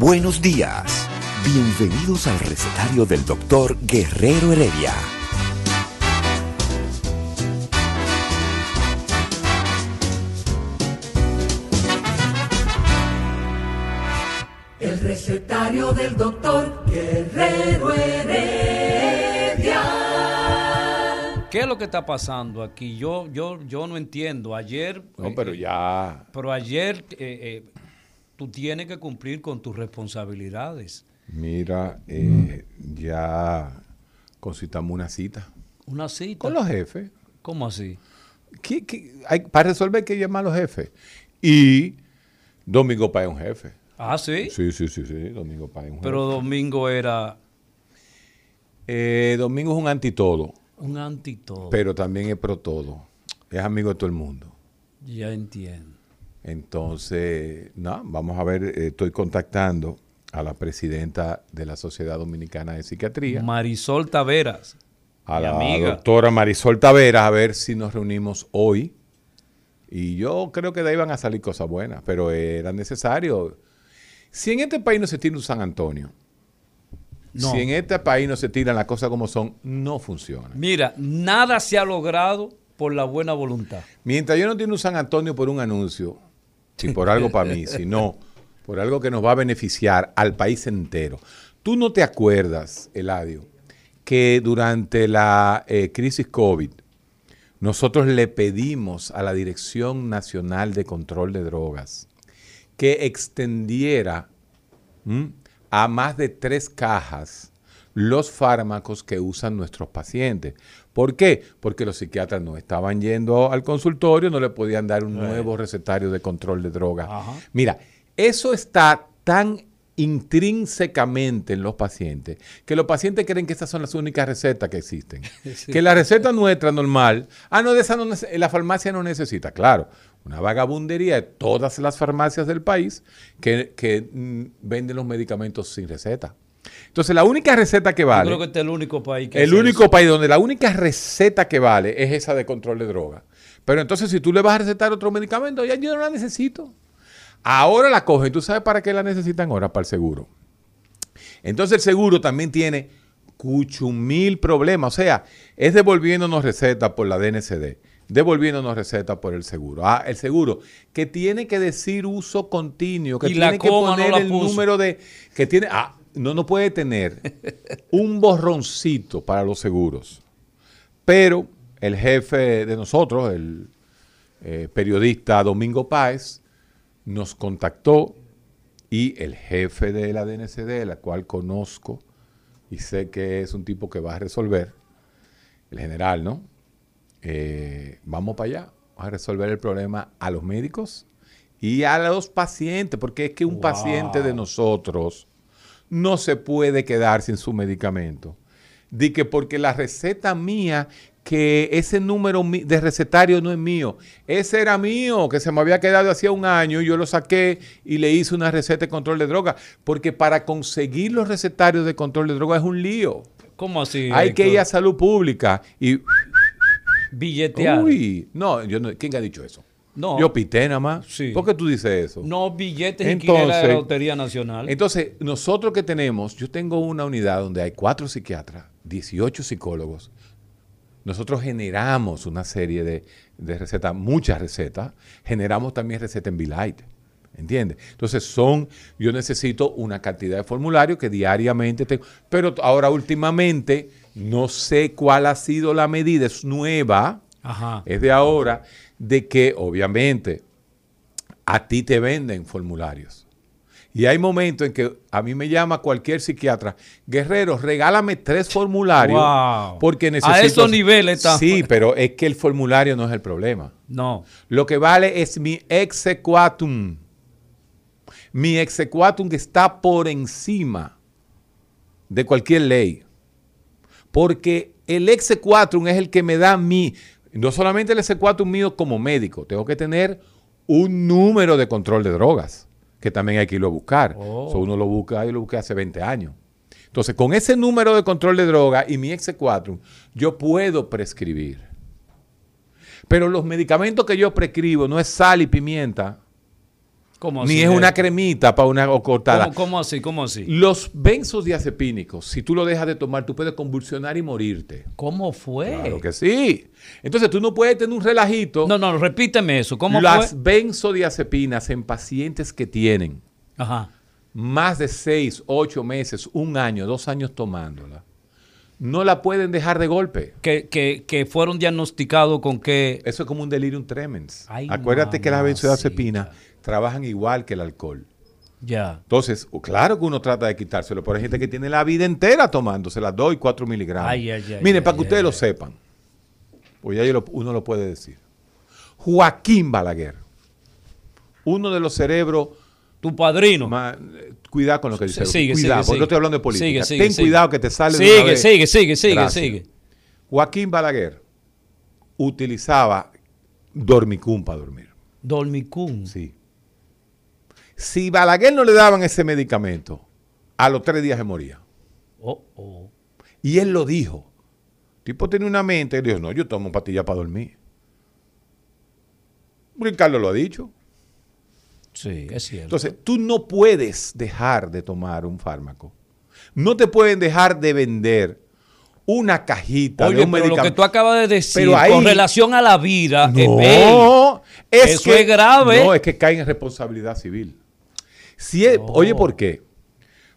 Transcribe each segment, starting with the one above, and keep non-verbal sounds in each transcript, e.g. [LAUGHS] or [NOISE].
Buenos días. Bienvenidos al recetario del doctor Guerrero Heredia. El recetario del doctor Guerrero Heredia. ¿Qué es lo que está pasando aquí? Yo, yo, yo no entiendo. Ayer. No, pero ya. Pero ayer eh, eh, tú tienes que cumplir con tus responsabilidades. Mira, eh, ya concitamos una cita. Una cita. Con los jefes. ¿Cómo así? ¿Qué- qué- hay- para resolver hay que llamar a los jefes. Y Domingo Páez es un jefe. Ah, sí. Sí, sí, sí, sí. Domingo Páez es un Pero jefe. Domingo era Eh, Domingo es un anti todo, un anti todo. pero también es pro todo. Es amigo de todo el mundo. Ya entiendo. Entonces, no, vamos a ver, eh, estoy contactando a la presidenta de la Sociedad Dominicana de Psiquiatría, Marisol Taveras. a mi la amiga. doctora Marisol Taveras, a ver si nos reunimos hoy. Y yo creo que de ahí van a salir cosas buenas, pero era necesario. Si en este país no se tira un San Antonio, No. si en este país no se tiran las cosas como son, no funciona. Mira, nada se ha logrado por la buena voluntad. Mientras yo no tiene un San Antonio por un anuncio, si por algo para mí, sino por algo que nos va a beneficiar al país entero. Tú no te acuerdas, Eladio, que durante la eh, crisis COVID, nosotros le pedimos a la Dirección Nacional de Control de Drogas que extendiera a más de tres cajas los fármacos que usan nuestros pacientes. ¿Por qué? Porque los psiquiatras no estaban yendo al consultorio, no le podían dar un nuevo recetario de control de drogas. Ajá. Mira, eso está tan intrínsecamente en los pacientes que los pacientes creen que estas son las únicas recetas que existen. [LAUGHS] Que la receta nuestra normal, ah, no, de esa no la farmacia no necesita. Claro, una vagabundería de todas las farmacias del país que, que, mm, venden los medicamentos sin receta. Entonces, la única receta que Yo vale. creo que este es el único país que El único eso. país donde la única receta que vale es esa de control de droga. Pero entonces, si tú le vas a recetar otro medicamento, ya yo no la necesito. Ahora la cogen. ¿Tú sabes para qué la necesitan ahora? Para el seguro. Entonces, el seguro también tiene cuchumil problemas. O sea, es devolviéndonos recetas por la DNCD, devolviéndonos recetas por el seguro. Ah, el seguro que tiene que decir uso continuo, que Y la tiene que no poner la el puso. número de. que tiene. Ah, no, no puede tener un borroncito para los seguros. Pero el jefe de nosotros, el eh, periodista Domingo Páez, nos contactó y el jefe de la DNCD, la cual conozco y sé que es un tipo que va a resolver, el general, ¿no? Eh, vamos para allá, vamos a resolver el problema a los médicos y a los pacientes, porque es que un Wow. paciente de nosotros no se puede quedar sin su medicamento. Di que porque la receta mía, que ese número de recetario no es mío, ese era mío, que se me había quedado hacía un año, y yo lo saqué y le hice una receta de control de droga, porque para conseguir los recetarios de control de droga es un lío. ¿Cómo así? Hay que ir a salud pública y... Billetear. Uy, no, yo no, ¿quién ha dicho eso? No. Yo pité nada más. Sí. ¿Por qué tú dices eso? No billetes y quiniela de la Entonces- Lotería Nacional. Entonces, nosotros que tenemos, yo tengo una unidad donde hay cuatro psiquiatras, 18 psicólogos. Nosotros generamos una serie de, de recetas, muchas recetas. Generamos también recetas en Bilight. ¿Entiendes? Entonces son, yo necesito una cantidad de formularios que diariamente tengo. Pero ahora últimamente no sé cuál ha sido la medida, es nueva, Ajá. es de ahora, de que obviamente a ti te venden formularios. Y hay momentos en que a mí me llama cualquier psiquiatra, Guerrero, regálame tres formularios Wow. porque necesito... A esos niveles está. Sí, pero es que el formulario no es el problema. No. Lo que vale es mi exequatum. Mi exequatum que está por encima de cualquier ley. Porque el exequatum es el que me da mi, no solamente el exequatum mío como médico, tengo que tener un número de control de drogas, que también hay que irlo a buscar. Oh. So, uno lo busca, yo lo busqué hace 20 años. Entonces, con ese número de control de droga y mi exequatum, yo puedo prescribir. Pero los medicamentos que yo prescribo no es sal y pimienta, ¿Cómo ni es una cremita para una o cortada. ¿Cómo, cómo así? ¿Cómo así? Los benzodiazepínicos, si tú lo dejas de tomar, tú puedes convulsionar y morirte. ¿Cómo fue? Claro que sí. Entonces tú no puedes tener un relajito. No, no, repíteme eso. ¿Cómo Las fue? benzodiazepinas en pacientes que tienen Ajá. más de 6, 8 meses, un año, dos años tomándola, no la pueden dejar de golpe. Que, que, que fueron diagnosticados con que... Eso es como un delirium tremens. Ay, Acuérdate que las mamacita. benzodiazepinas trabajan igual que el alcohol. Ya. Entonces, claro que uno trata de quitárselo, pero hay gente que tiene la vida entera tomándose las 2 y 4 miligramos. Ay, ay, ay, Miren, para que ustedes lo sepan, pues ya lo- uno lo puede decir. Joaquín Balaguer, uno de los cerebros Tu padrino. más... eh, Cuidado con lo que dice. Sigue, cuidado, sigue, porque sigue. no estoy hablando de política. Sigue, sigue, Ten cuidado que te sale de Sigue, una vez. sigue, sigue, sigue, Gracias. sigue. Joaquín Balaguer utilizaba dormicum para dormir. Dormicum. Sí. Si Balaguer no le daban ese medicamento, a los tres días se moría. Oh, oh. Y él lo dijo. El tipo tenía una mente y dijo, no, yo tomo pastillas para dormir. Ricardo lo ha dicho. Sí, es cierto. Entonces, tú no puedes dejar de tomar un fármaco. No te pueden dejar de vender una cajita Oye, de un pero lo que medicamento. tú acabas de decir Pero ahí- con relación a la vida, No, ey, es eso que, es grave. No, es que caen en responsabilidad civil. Si es- No. Oye, ¿por qué?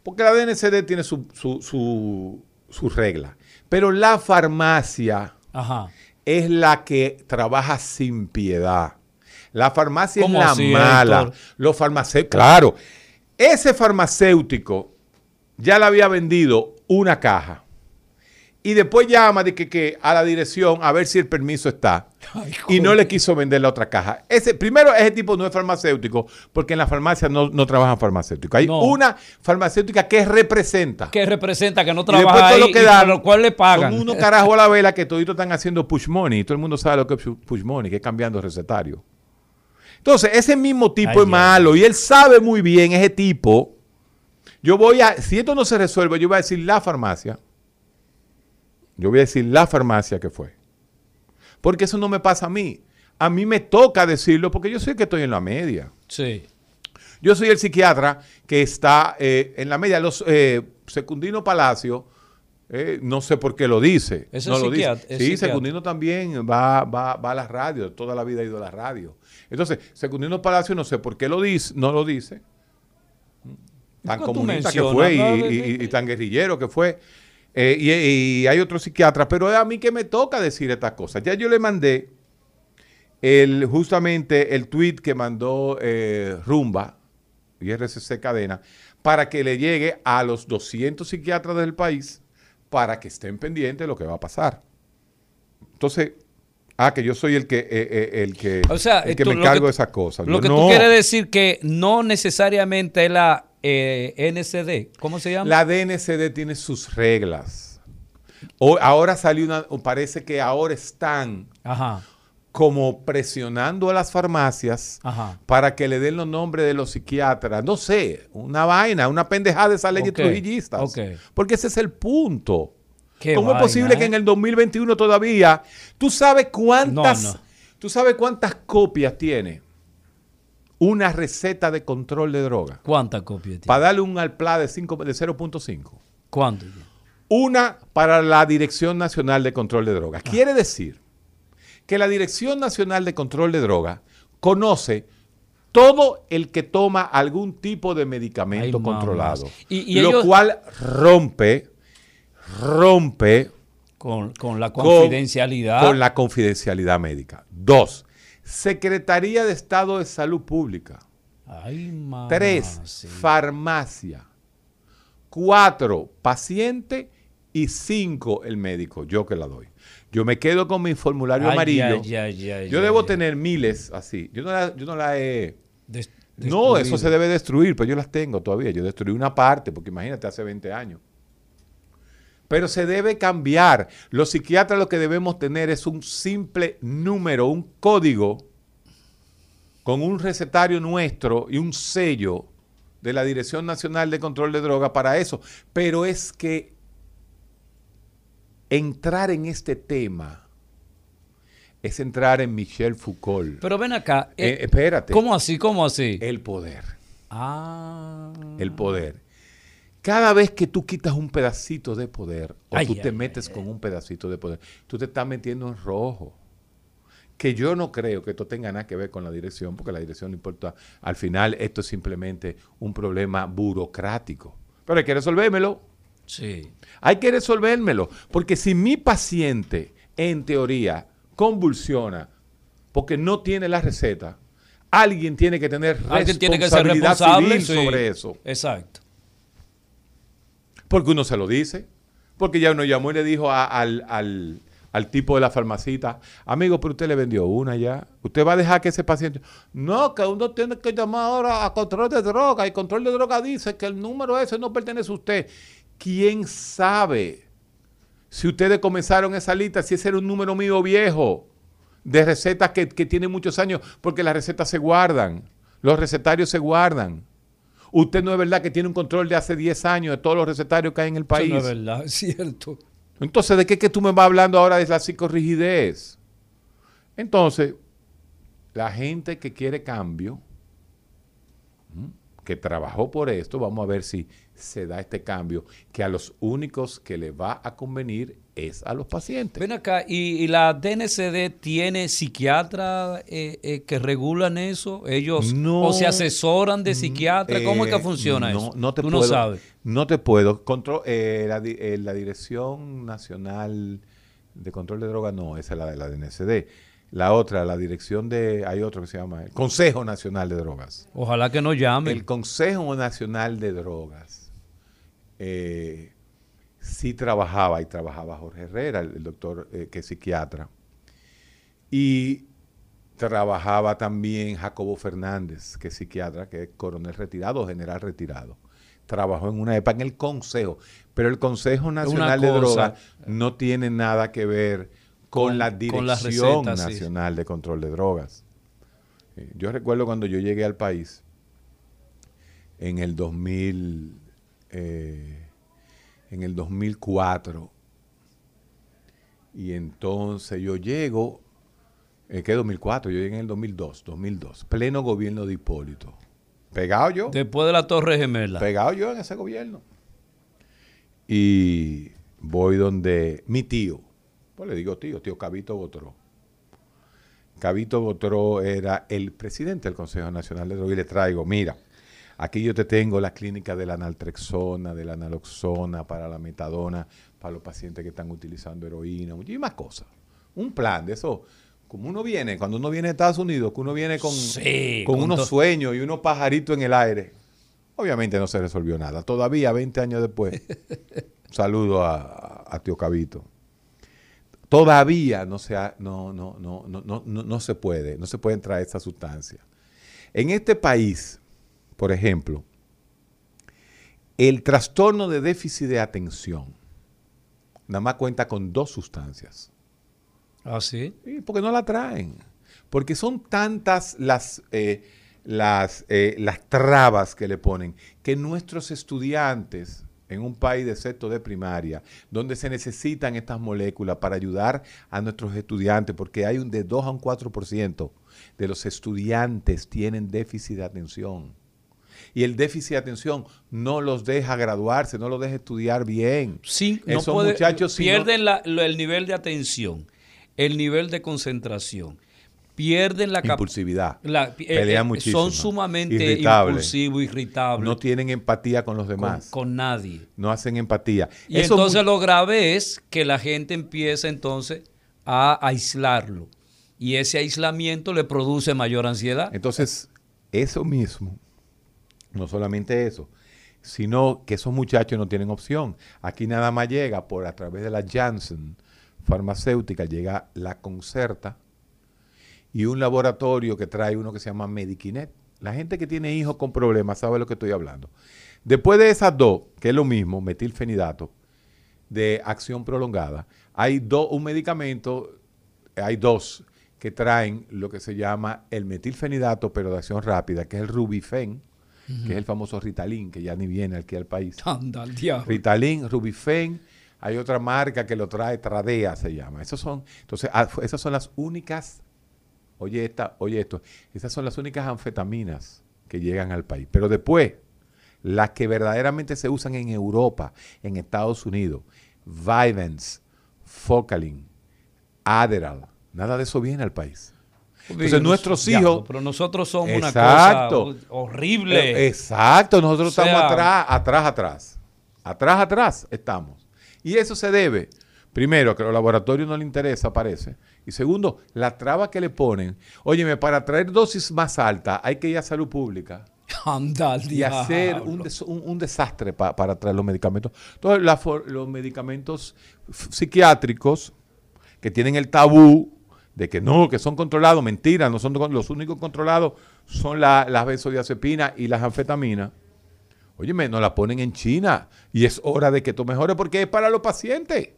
Porque la DNCD tiene su, su, su, su regla. Pero la farmacia Ajá. es la que trabaja sin piedad. La farmacia es ¿Cómo la así, mala. Héctor? Los farmacéuticos, claro. Ese farmacéutico ya le había vendido una caja. Y después llama de que, que a la dirección a ver si el permiso está. y no le quiso vender la otra caja. Ese, primero, ese tipo no es farmacéutico, porque en la farmacia no, no trabajan farmacéuticos. Hay No. una farmacéutica que representa. ¿Qué representa que no Y después trabaja todo ahí lo que y dan, por lo cual le pagan? Son unos carajos a la vela que toditos están haciendo push money. Y todo el mundo sabe lo que es push money, que es cambiando recetario. Entonces, ese mismo tipo Ay, es malo y él sabe muy bien, ese tipo. Yo voy a, si esto no se resuelve, yo voy a decir la farmacia. Yo voy a decir la farmacia que fue. Porque eso no me pasa a mí. A mí me toca decirlo porque yo sé que estoy en la media. Sí. Yo soy el psiquiatra que está eh, en la media. Los eh, Secundino Palacio, eh, no sé por qué lo dice. Ese no es lo dice. es Sí, psiquiatra. Secundino también va, va, va a la radio. Toda la vida ha ido a la radio. Entonces, Secundino Palacio no sé por qué lo dice, no lo dice. Tan comunista que fue y, ¿no? y- y- y tan guerrillero que fue. Eh, y, y hay otros psiquiatras, pero es a mí que me toca decir estas cosas. Ya yo le mandé el, justamente el tweet que mandó eh, Rumba y RCC Cadena para que le llegue a los 200 psiquiatras del país para que estén pendientes de lo que va a pasar. Entonces, ah, que yo soy el que, eh, eh, el que, O sea, el que tú- me encargo de esas cosas. Lo Yo que no. tú quieres decir que no necesariamente es la eh, NCD. ¿Cómo se llama? La DNCD tiene sus reglas. O- ahora salió una, o parece que ahora están Ajá. como presionando a las farmacias Ajá. para que le den los nombres de los psiquiatras. No sé, una vaina, una pendejada de esa ley Ok, trujillistas. ok. Porque ese es el punto. Qué ¿Cómo vaina, es posible que eh? en el 2021 todavía tú sabes cuántas, No, no. tú sabes cuántas copias tiene una receta de control de droga? ¿Cuántas copias tiene? Para darle un alpla de, cinco- de 0.5. ¿Cuánto? Una para la Dirección Nacional de Control de Drogas. Quiere decir que la Dirección Nacional de Control de Drogas conoce todo el que toma algún tipo de medicamento Ay, controlado. Y- y lo ellos- cual rompe, rompe Con, con la con- confidencialidad. con la confidencialidad médica. Dos, Secretaría de Estado de Salud Pública. Ay, mamá, Tres, sí. farmacia. Cuatro, paciente. Y cinco, el médico. Yo que la doy. Yo me quedo con mi formulario Ay, amarillo. ay, ay, ay, yo debo tener miles así. Yo no la, yo no la he... Des- No, eso se debe destruir, pero yo las tengo todavía. Yo destruí una parte, porque imagínate, hace 20 años. Pero se debe cambiar. Los psiquiatras lo que debemos tener es un simple número, un código, con un recetario nuestro y un sello de la Dirección Nacional de Control de Drogas para eso. Pero es que entrar en este tema es entrar en Michel Foucault. Pero ven acá. Eh, eh, espérate. ¿Cómo así? ¿Cómo así? El poder. ah. el poder. Cada vez que tú quitas un pedacito de poder o Ay, tú te ay, metes con un pedacito de poder, tú te estás metiendo en rojo. Que yo no creo que esto tenga nada que ver con la dirección, porque la dirección no importa. Al final, esto es simplemente un problema burocrático. Pero hay que resolvérmelo. Sí. Hay que resolvérmelo. Porque si mi paciente, en teoría, convulsiona porque no tiene la receta, alguien tiene que tener Alguien tiene que ser responsabilidad responsable civil sí. sobre eso. Exacto. Porque uno se lo dice. Porque ya uno llamó y le dijo al, al- al tipo de la farmacita, amigo, pero usted le vendió una ya. Usted va a dejar que ese paciente... No, que uno tiene que llamar ahora a control de droga. Y control de droga dice que el número ese no pertenece a usted. ¿Quién sabe si ustedes comenzaron esa lista, si ese era un número mío viejo de recetas que, que tienen muchos años? Porque las recetas se guardan. Los recetarios se guardan. Usted no es verdad que tiene un control de hace 10 años de todos los recetarios que hay en el país. Eso no es verdad, es cierto. Entonces, ¿de qué que tú me vas hablando ahora de la psicorrigidez? Entonces, la gente que quiere cambio, que trabajó por esto, vamos a ver si se da este cambio, que a los únicos que le va a convenir es a los pacientes. Ven acá, ¿y, y la DNCD tiene psiquiatras eh, eh, que regulan eso? ¿Ellos No. o se asesoran de psiquiatras? ¿Cómo es que Eh, funciona no, eso? No te Tú puedo, no sabes. No te puedo. Contro- eh, la, eh, la Dirección Nacional de Control de Drogas, no, esa es la de la DNCD. La otra, la dirección de, hay otro que se llama el Consejo Nacional de Drogas. Ojalá que no llamen. El Consejo Nacional de Drogas eh, sí trabajaba y trabajaba Jorge Herrera, el, el doctor eh, que es psiquiatra. Y trabajaba también Jacobo Fernández, que es psiquiatra, que es coronel retirado, general retirado. Trabajó en una época en el Consejo, pero el Consejo Nacional de. Drogas no tiene nada que ver con, Con- la con Dirección sí. Nacional de Control de Drogas. Eh, Yo recuerdo cuando yo llegué al país, en el 2000, eh, en el 2004, y entonces yo llego, eh, ¿qué 2004? Yo llegué en el 2002, 2002, pleno gobierno de Hipólito. Pegado yo, Después de la Torre Gemela. pegado yo en ese gobierno. Y voy donde mi tío, pues le digo tío, tío Cabito Botró. Cabito Botró era el presidente del Consejo Nacional de Drogas y le traigo, mira, aquí yo te tengo la clínica de la naltrexona, de la naloxona, para la metadona, para los pacientes que están utilizando heroína, muchísimas cosas. Un plan de eso. Como uno viene, cuando uno viene a Estados Unidos, que uno viene con, Sí, con con unos sueños y unos pajaritos en el aire. Obviamente no se resolvió nada. Todavía, 20 años después, un [LAUGHS] saludo a, tío Cabito. Todavía no se, ha- no, no, no, no, no, no, no se puede, no se puede entrar esa sustancia. En este país, por ejemplo, el trastorno de déficit de atención nada más cuenta con dos sustancias. ¿Ah, sí? Sí, porque no la traen. Porque son tantas las, eh, las, eh, las trabas que le ponen que nuestros estudiantes en un país de sexto de primaria, donde se necesitan estas moléculas para ayudar a nuestros estudiantes, porque hay un de 2 a un 4% de los estudiantes tienen déficit de atención. Y el déficit de atención no los deja graduarse, no los deja estudiar bien. Sí, no Esos puede- muchachos si no- pierden la- el nivel de atención, el nivel de concentración, pierden la capacidad. impulsividad. La- eh, Pelean eh, muchísimo. Son sumamente Irritables. impulsivos, irritables. No tienen empatía con los demás. con nadie. no hacen empatía. Y Eso entonces lo grave es que la gente empieza entonces a aislarlo. Y ese aislamiento le produce mayor ansiedad. entonces, eso mismo, no solamente eso, sino que esos muchachos no tienen opción. Aquí nada más llega por a través de la Janssen farmacéutica, llega la Concerta y un laboratorio que trae uno que se llama Medikinet. La gente que tiene hijos con problemas sabe lo que estoy hablando. Después de esas dos, que es lo mismo, metilfenidato, de acción prolongada, hay dos, un medicamento, hay dos que traen lo que se llama el metilfenidato, pero de acción rápida, que es el Rubifen, que es el famoso Ritalin, que ya ni viene aquí al país. Anda, al diablo. Ritalin, Rubifen, hay otra marca que lo trae, Tradea se llama. Esos son, entonces, ah, esas son las únicas, oye esta, oye esto, esas son las únicas anfetaminas que llegan al país. Pero después, las que verdaderamente se usan en Europa, en Estados Unidos, Vivens, Focalin, Adderall, nada de eso viene al país. Entonces nuestros Diablo, hijos... Pero nosotros somos Exacto. una cosa horrible. Eh, Exacto, nosotros O sea- estamos atrás, atrás, atrás. Atrás, atrás estamos. Y eso se debe, primero, a que a los laboratorios no les interesa, parece. Y segundo, la traba que le ponen. Óyeme, para traer dosis más altas hay que ir a salud pública [LAUGHS] Anda, y diablo. hacer un, des- un- un desastre pa- para traer los medicamentos. Entonces, la los medicamentos psiquiátricos que tienen el tabú de que no, que son controlados, mentira, no son los únicos controlados son la- las benzodiazepinas y las anfetaminas. Óyeme, nos la ponen en China y es hora de que esto mejore porque es para los pacientes.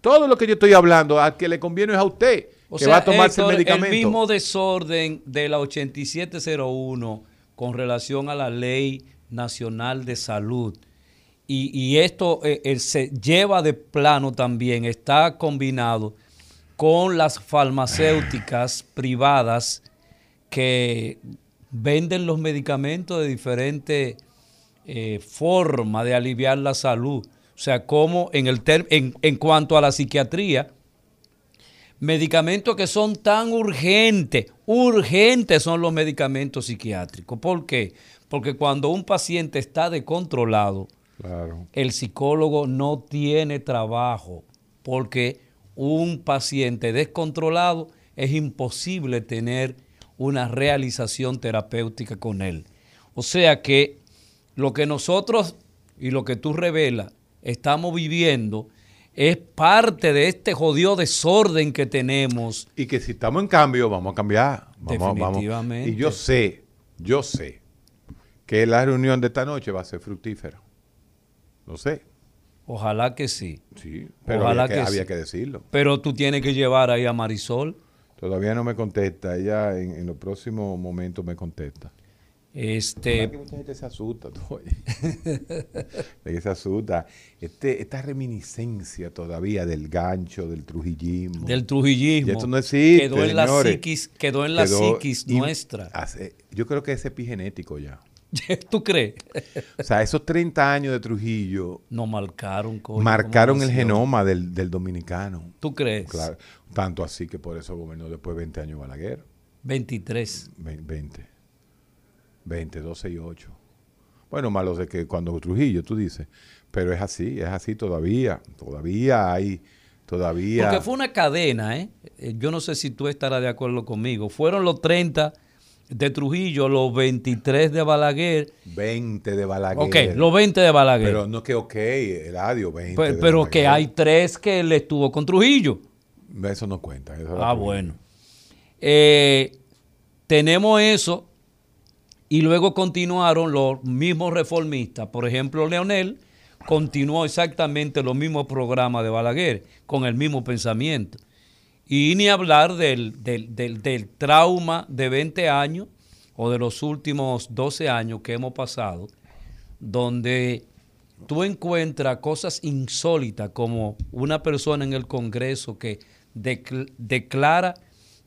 Todo lo que yo estoy hablando, al que le conviene es a usted, O que sea, va a tomarse Héctor, el medicamento. el mismo desorden de la 8701 con relación a la Ley Nacional de Salud. Y, y esto eh, eh, se lleva de plano también, está combinado con las farmacéuticas privadas que venden los medicamentos de diferentes eh, formas de aliviar la salud. O sea, como en, el ter- en, en cuanto a la psiquiatría, medicamentos que son tan urgentes, urgentes son los medicamentos psiquiátricos. ¿Por qué? Porque cuando un paciente está descontrolado, Claro. el psicólogo no tiene trabajo, porque un paciente descontrolado es imposible tener una realización terapéutica con él. O sea que lo que nosotros y lo que tú revelas estamos viviendo es parte de este jodido desorden que tenemos. Y que si estamos en cambio, vamos a cambiar. Vamos, vamos. Definitivamente. Y yo sé, yo sé que la reunión de esta noche va a ser fructífera. Lo sé. Ojalá que sí. Sí, pero Ojalá había, que, que había sí. que decirlo. Pero tú tienes que llevar ahí a Marisol. Todavía no me contesta. Ella en, en los próximos momentos me contesta. Este, que mucha gente se asusta. [LAUGHS] se asusta. Este, esta reminiscencia todavía del gancho, del trujillismo. del trujillismo. Y esto no existe, quedó en la señores. psiquis, quedó en la Quedó psiquis in- nuestra. hace- yo creo que es epigenético ya. [LAUGHS] ¿Tú crees? O sea, esos 30 años de Trujillo Nos marcaron, coño, marcaron el genoma del, del dominicano. ¿Tú crees? Claro. Tanto así que por eso gobernó después 20 años Balaguer. 23. Ve- 20. 20, 12 y 8. Bueno, malo de que cuando Trujillo, tú dices. Pero es así, es así todavía. Todavía hay, todavía. Porque fue una cadena, ¿eh? Eh, Yo no sé si tú estarás de acuerdo conmigo. Fueron los 30 de Trujillo, los 23 de Balaguer. 20 de Balaguer. Ok, los 20 de Balaguer. Pero no que ok, Eladio, 20. Pe- de pero que hay tres que él estuvo con Trujillo. Eso no cuenta. eso Ah, bueno. Eh, tenemos eso y luego continuaron los mismos reformistas. Por ejemplo, Leonel continuó exactamente los mismos programas de Balaguer, con el mismo pensamiento. Y ni hablar del, del, del- del trauma de 20 años o de los últimos 12 años que hemos pasado, donde tú encuentras cosas insólitas como una persona en el Congreso que decl- declara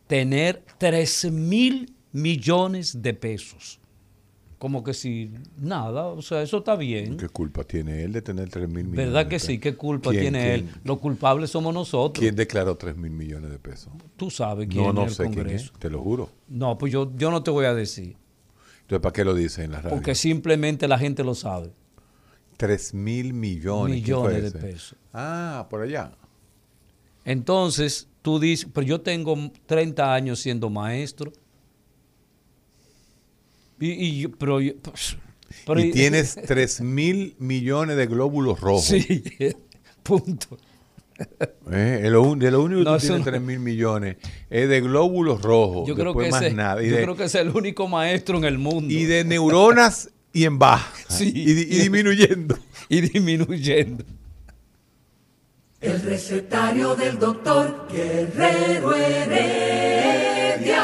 tener 13 mil millones de pesos. Como que si nada, o sea, eso está bien. ¿Qué culpa tiene él de tener 3 mil millones? ¿Verdad de que pesos? sí? ¿Qué culpa ¿Quién- tiene quién- él? Los culpables somos nosotros. ¿Quién declaró 3 mil millones de pesos? Tú sabes quién No, no es el sé quién es, te lo juro. No, pues yo, yo no te voy a decir, Entonces, ¿para qué lo dice en la radio? porque simplemente la gente lo sabe. 3 mil millones. ¿quién fue Millones de pesos. Ah, por allá. Entonces, tú dices, pero yo tengo 30 años siendo maestro. Y, y yo- pero, yo- pues, pero- y tienes [LAUGHS] 3 mil millones de glóbulos rojos. Sí, [LAUGHS] punto. Eh, es lo, un- de lo único que No, tú tienes no- 3 mil millones es de glóbulos rojos. Yo creo, que más ese, nada. Y yo de, creo que es el único maestro en el mundo. y de neuronas y en baja. [LAUGHS] Sí. Y, y disminuyendo. y disminuyendo. El recetario del doctor Guerrero Heredia.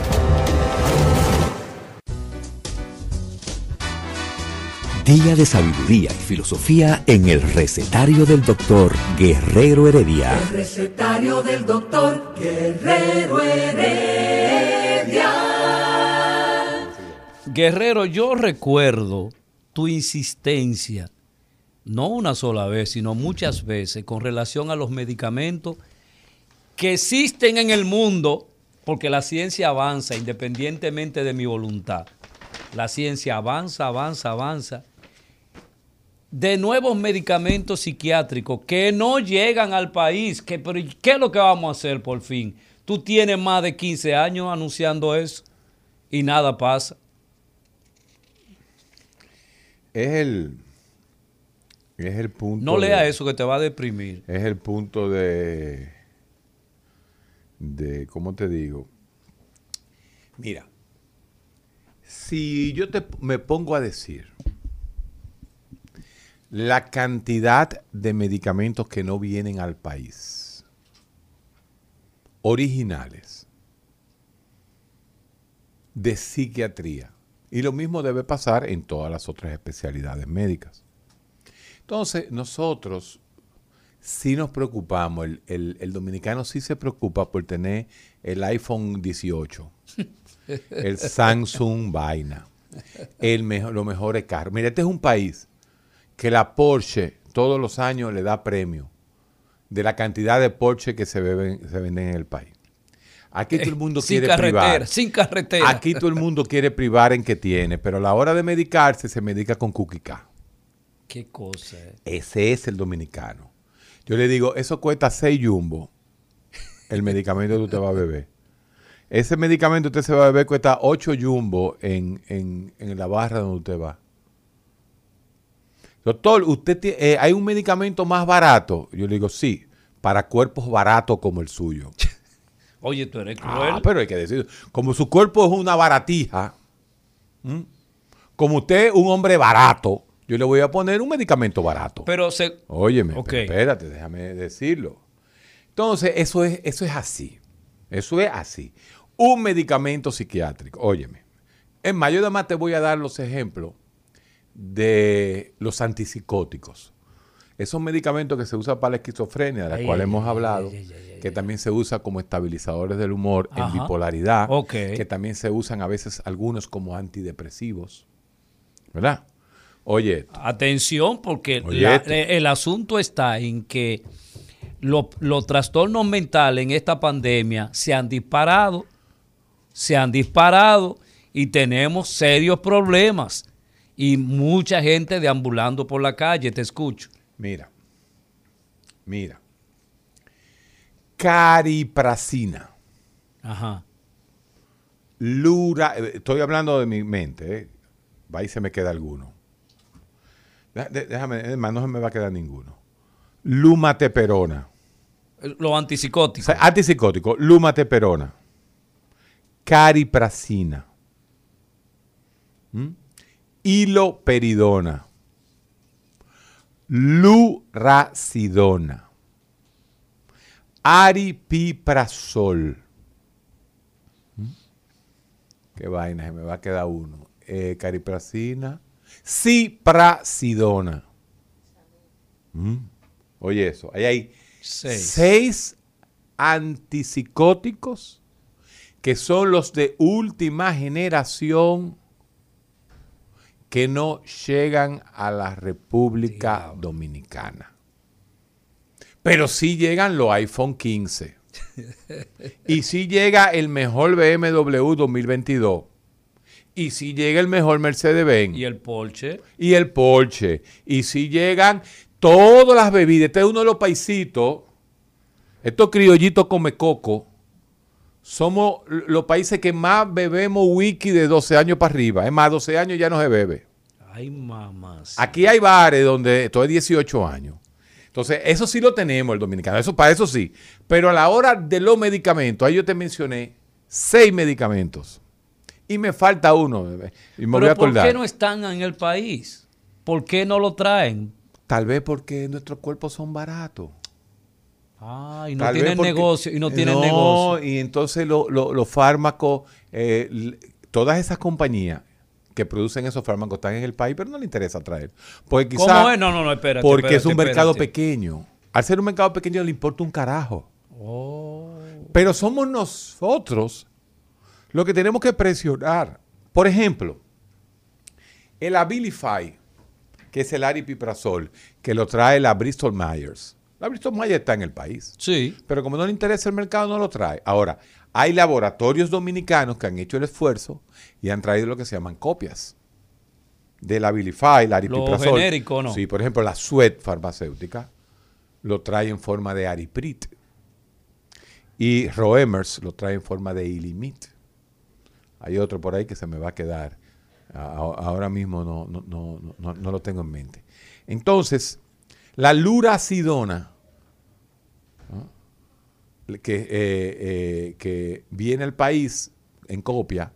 Día de sabiduría y filosofía en el recetario del doctor Guerrero Heredia. El recetario del doctor Guerrero Heredia. Guerrero, yo recuerdo tu insistencia, no una sola vez, sino muchas veces, con relación a los medicamentos que existen en el mundo, porque la ciencia avanza independientemente de mi voluntad. La ciencia avanza, avanza, avanza. De nuevos medicamentos psiquiátricos que no llegan al país. Que, pero ¿Qué es lo que vamos a hacer por fin? Tú tienes más de 15 años anunciando eso y nada pasa. Es el, es el punto. No lea de- eso que te va a deprimir. Es el punto de. de ¿Cómo te digo? Mira. Si yo te, me pongo a decir la cantidad de medicamentos que no vienen al país, originales, de psiquiatría, y lo mismo debe pasar en todas las otras especialidades médicas. Entonces, nosotros sí nos preocupamos, el, el- dominicano sí se preocupa por tener el iPhone 18, el Samsung vaina, el mejor, los mejores carros. Mira, este es un país que la Porsche todos los años le da premio de la cantidad de Porsche que se, beben- se venden en el país. Aquí todo el mundo sin quiere carretera, privar. sin carretera. Aquí todo el mundo quiere privar en que tiene, pero a la hora de medicarse se medica con cuquicá. Qué cosa. eh. Ese es el dominicano. Yo le digo, eso cuesta 6 jumbo, el medicamento que usted va a beber. Ese medicamento usted se va a beber cuesta 8 jumbo en, en- en la barra donde usted va. Doctor, usted eh, hay un medicamento más barato. Yo le digo, sí, para cuerpos baratos como el suyo. [LAUGHS] Oye, tú eres cruel. Ah, pero hay que decir, como su cuerpo es una baratija, ¿m? como usted es un hombre barato, yo le voy a poner un medicamento barato. pero se, Óyeme, Ok. pero espérate, déjame decirlo. Entonces, eso es, eso es así. Eso es así. Un medicamento psiquiátrico, óyeme. En mayo además te voy a dar los ejemplos de los antipsicóticos. Esos medicamentos que se usan para la esquizofrenia, de Ay, cuales ay, hemos hablado, ay, que también se usa como estabilizadores del humor en bipolaridad, que también se usan a veces algunos como antidepresivos. ¿Verdad? Oye, esto. atención, porque Oye, la- esto. eh, el asunto está en que lo- los trastornos mentales en esta pandemia se han disparado, se han disparado y tenemos serios problemas. Y mucha gente deambulando por la calle, te escucho. Mira, mira. Caripracina, Ajá. lura, eh, estoy hablando de mi mente, eh. va y se me queda alguno. Déjame, es más, no se me va a quedar ninguno. Lumateperona. Los O antipsicóticos. sea, antipsicótico, lumateperona. Caripracina. ¿Mm? Hiloperidona. Luracidona. Aripiprazol. ¿Mm? Qué vaina, se me va a quedar uno. Eh, caripracina. Cipracidona. ¿Mm? Oye eso, ahí hay Seis. seis antipsicóticos que son los de última generación que no llegan a la República Dominicana. Pero sí llegan los iPhone 15. [LAUGHS] y sí llega el mejor BMW 2022. Y si llega el mejor Mercedes-Benz. Y el Porsche. Y el Porsche. Y si llegan todas las bebidas. Este es uno de los paisitos. Estos criollitos come coco. Somos los países que más bebemos whisky de 12 años para arriba. Es más, 12 años ya no se bebe. Ay, mamá. Aquí hay bares donde esto es 18 años. Entonces, eso sí lo tenemos el dominicano. Eso para eso sí. Pero a la hora de los medicamentos, ahí yo te mencioné seis medicamentos. Y me falta uno. Y me voy a acordar. ¿Por qué no están en el país? ¿Por qué no lo traen? Tal vez porque nuestros cuerpos son baratos. Ah, y no tienen negocio. Y no tienen negocio. Y entonces los fármacos, eh, todas esas compañías que producen esos fármacos están en el país, pero no le interesa traer. Porque ¿Cómo es? No, no, no, espérate. Porque es un mercado pequeño. Al ser un mercado pequeño le importa un carajo. Oh. Pero somos nosotros lo que tenemos que presionar. Por ejemplo, el Abilify, que es el aripiprazol, que lo trae la Bristol Myers. La Bristol Myers está en el país. Sí. Pero como no le interesa el mercado, no lo trae. Ahora, hay laboratorios dominicanos que han hecho el esfuerzo y han traído lo que se llaman copias de la Abilify, la aripiprazol. genérico, ¿no? Sí, por ejemplo, la Sweat farmacéutica lo trae en forma de Ariprit. Y Roemers lo trae en forma de Ilimit. Hay otro por ahí que se me va a quedar. Ahora mismo no, no, no lo tengo en mente. Entonces, la luracidona, que, eh, eh, que viene al país en copia,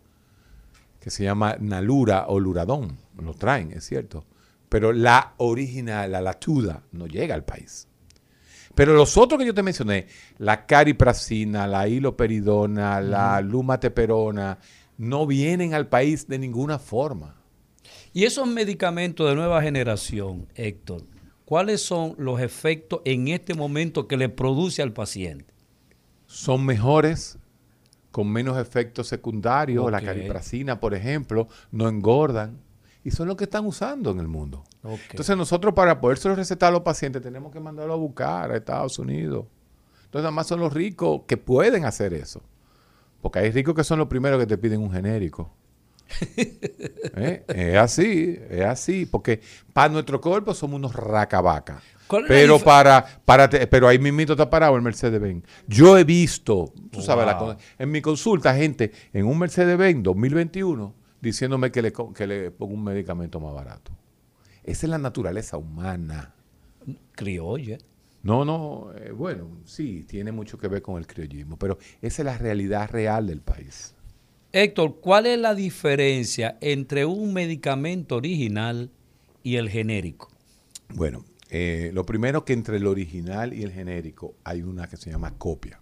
que se llama Nalura o Luradón, lo traen, es cierto. Pero la original, la latuda, no llega al país. Pero los otros que yo te mencioné, la caripracina, la hiloperidona, la lumateperona, no vienen al país de ninguna forma. Y esos medicamentos de nueva generación, Héctor, ¿cuáles son los efectos en este momento que le produce al paciente? Son mejores, con menos efectos secundarios. La caripracina, por ejemplo, no engordan. Y son los que están usando en el mundo. Entonces nosotros para poderse recetar a los pacientes tenemos que mandarlo a buscar a Estados Unidos. Entonces nada más son los ricos que pueden hacer eso. Porque hay ricos que son los primeros que te piden un genérico. [LAUGHS] ¿Eh? Es así, es así. Porque para nuestro cuerpo somos unos racabacas. Pero para, para pero ahí mismito está parado el Mercedes-Benz. Yo he visto, tú sabes, en mi consulta, gente en un Mercedes-Benz 2021 diciéndome que le, que le pongo un medicamento más barato. Esa es la naturaleza humana. Criolla. No, no, eh, bueno, sí, tiene mucho que ver con el criollismo, pero esa es la realidad real del país. Héctor, ¿cuál es la diferencia entre un medicamento original y el genérico? Bueno, eh, lo primero que entre el original y el genérico hay una que se llama copia.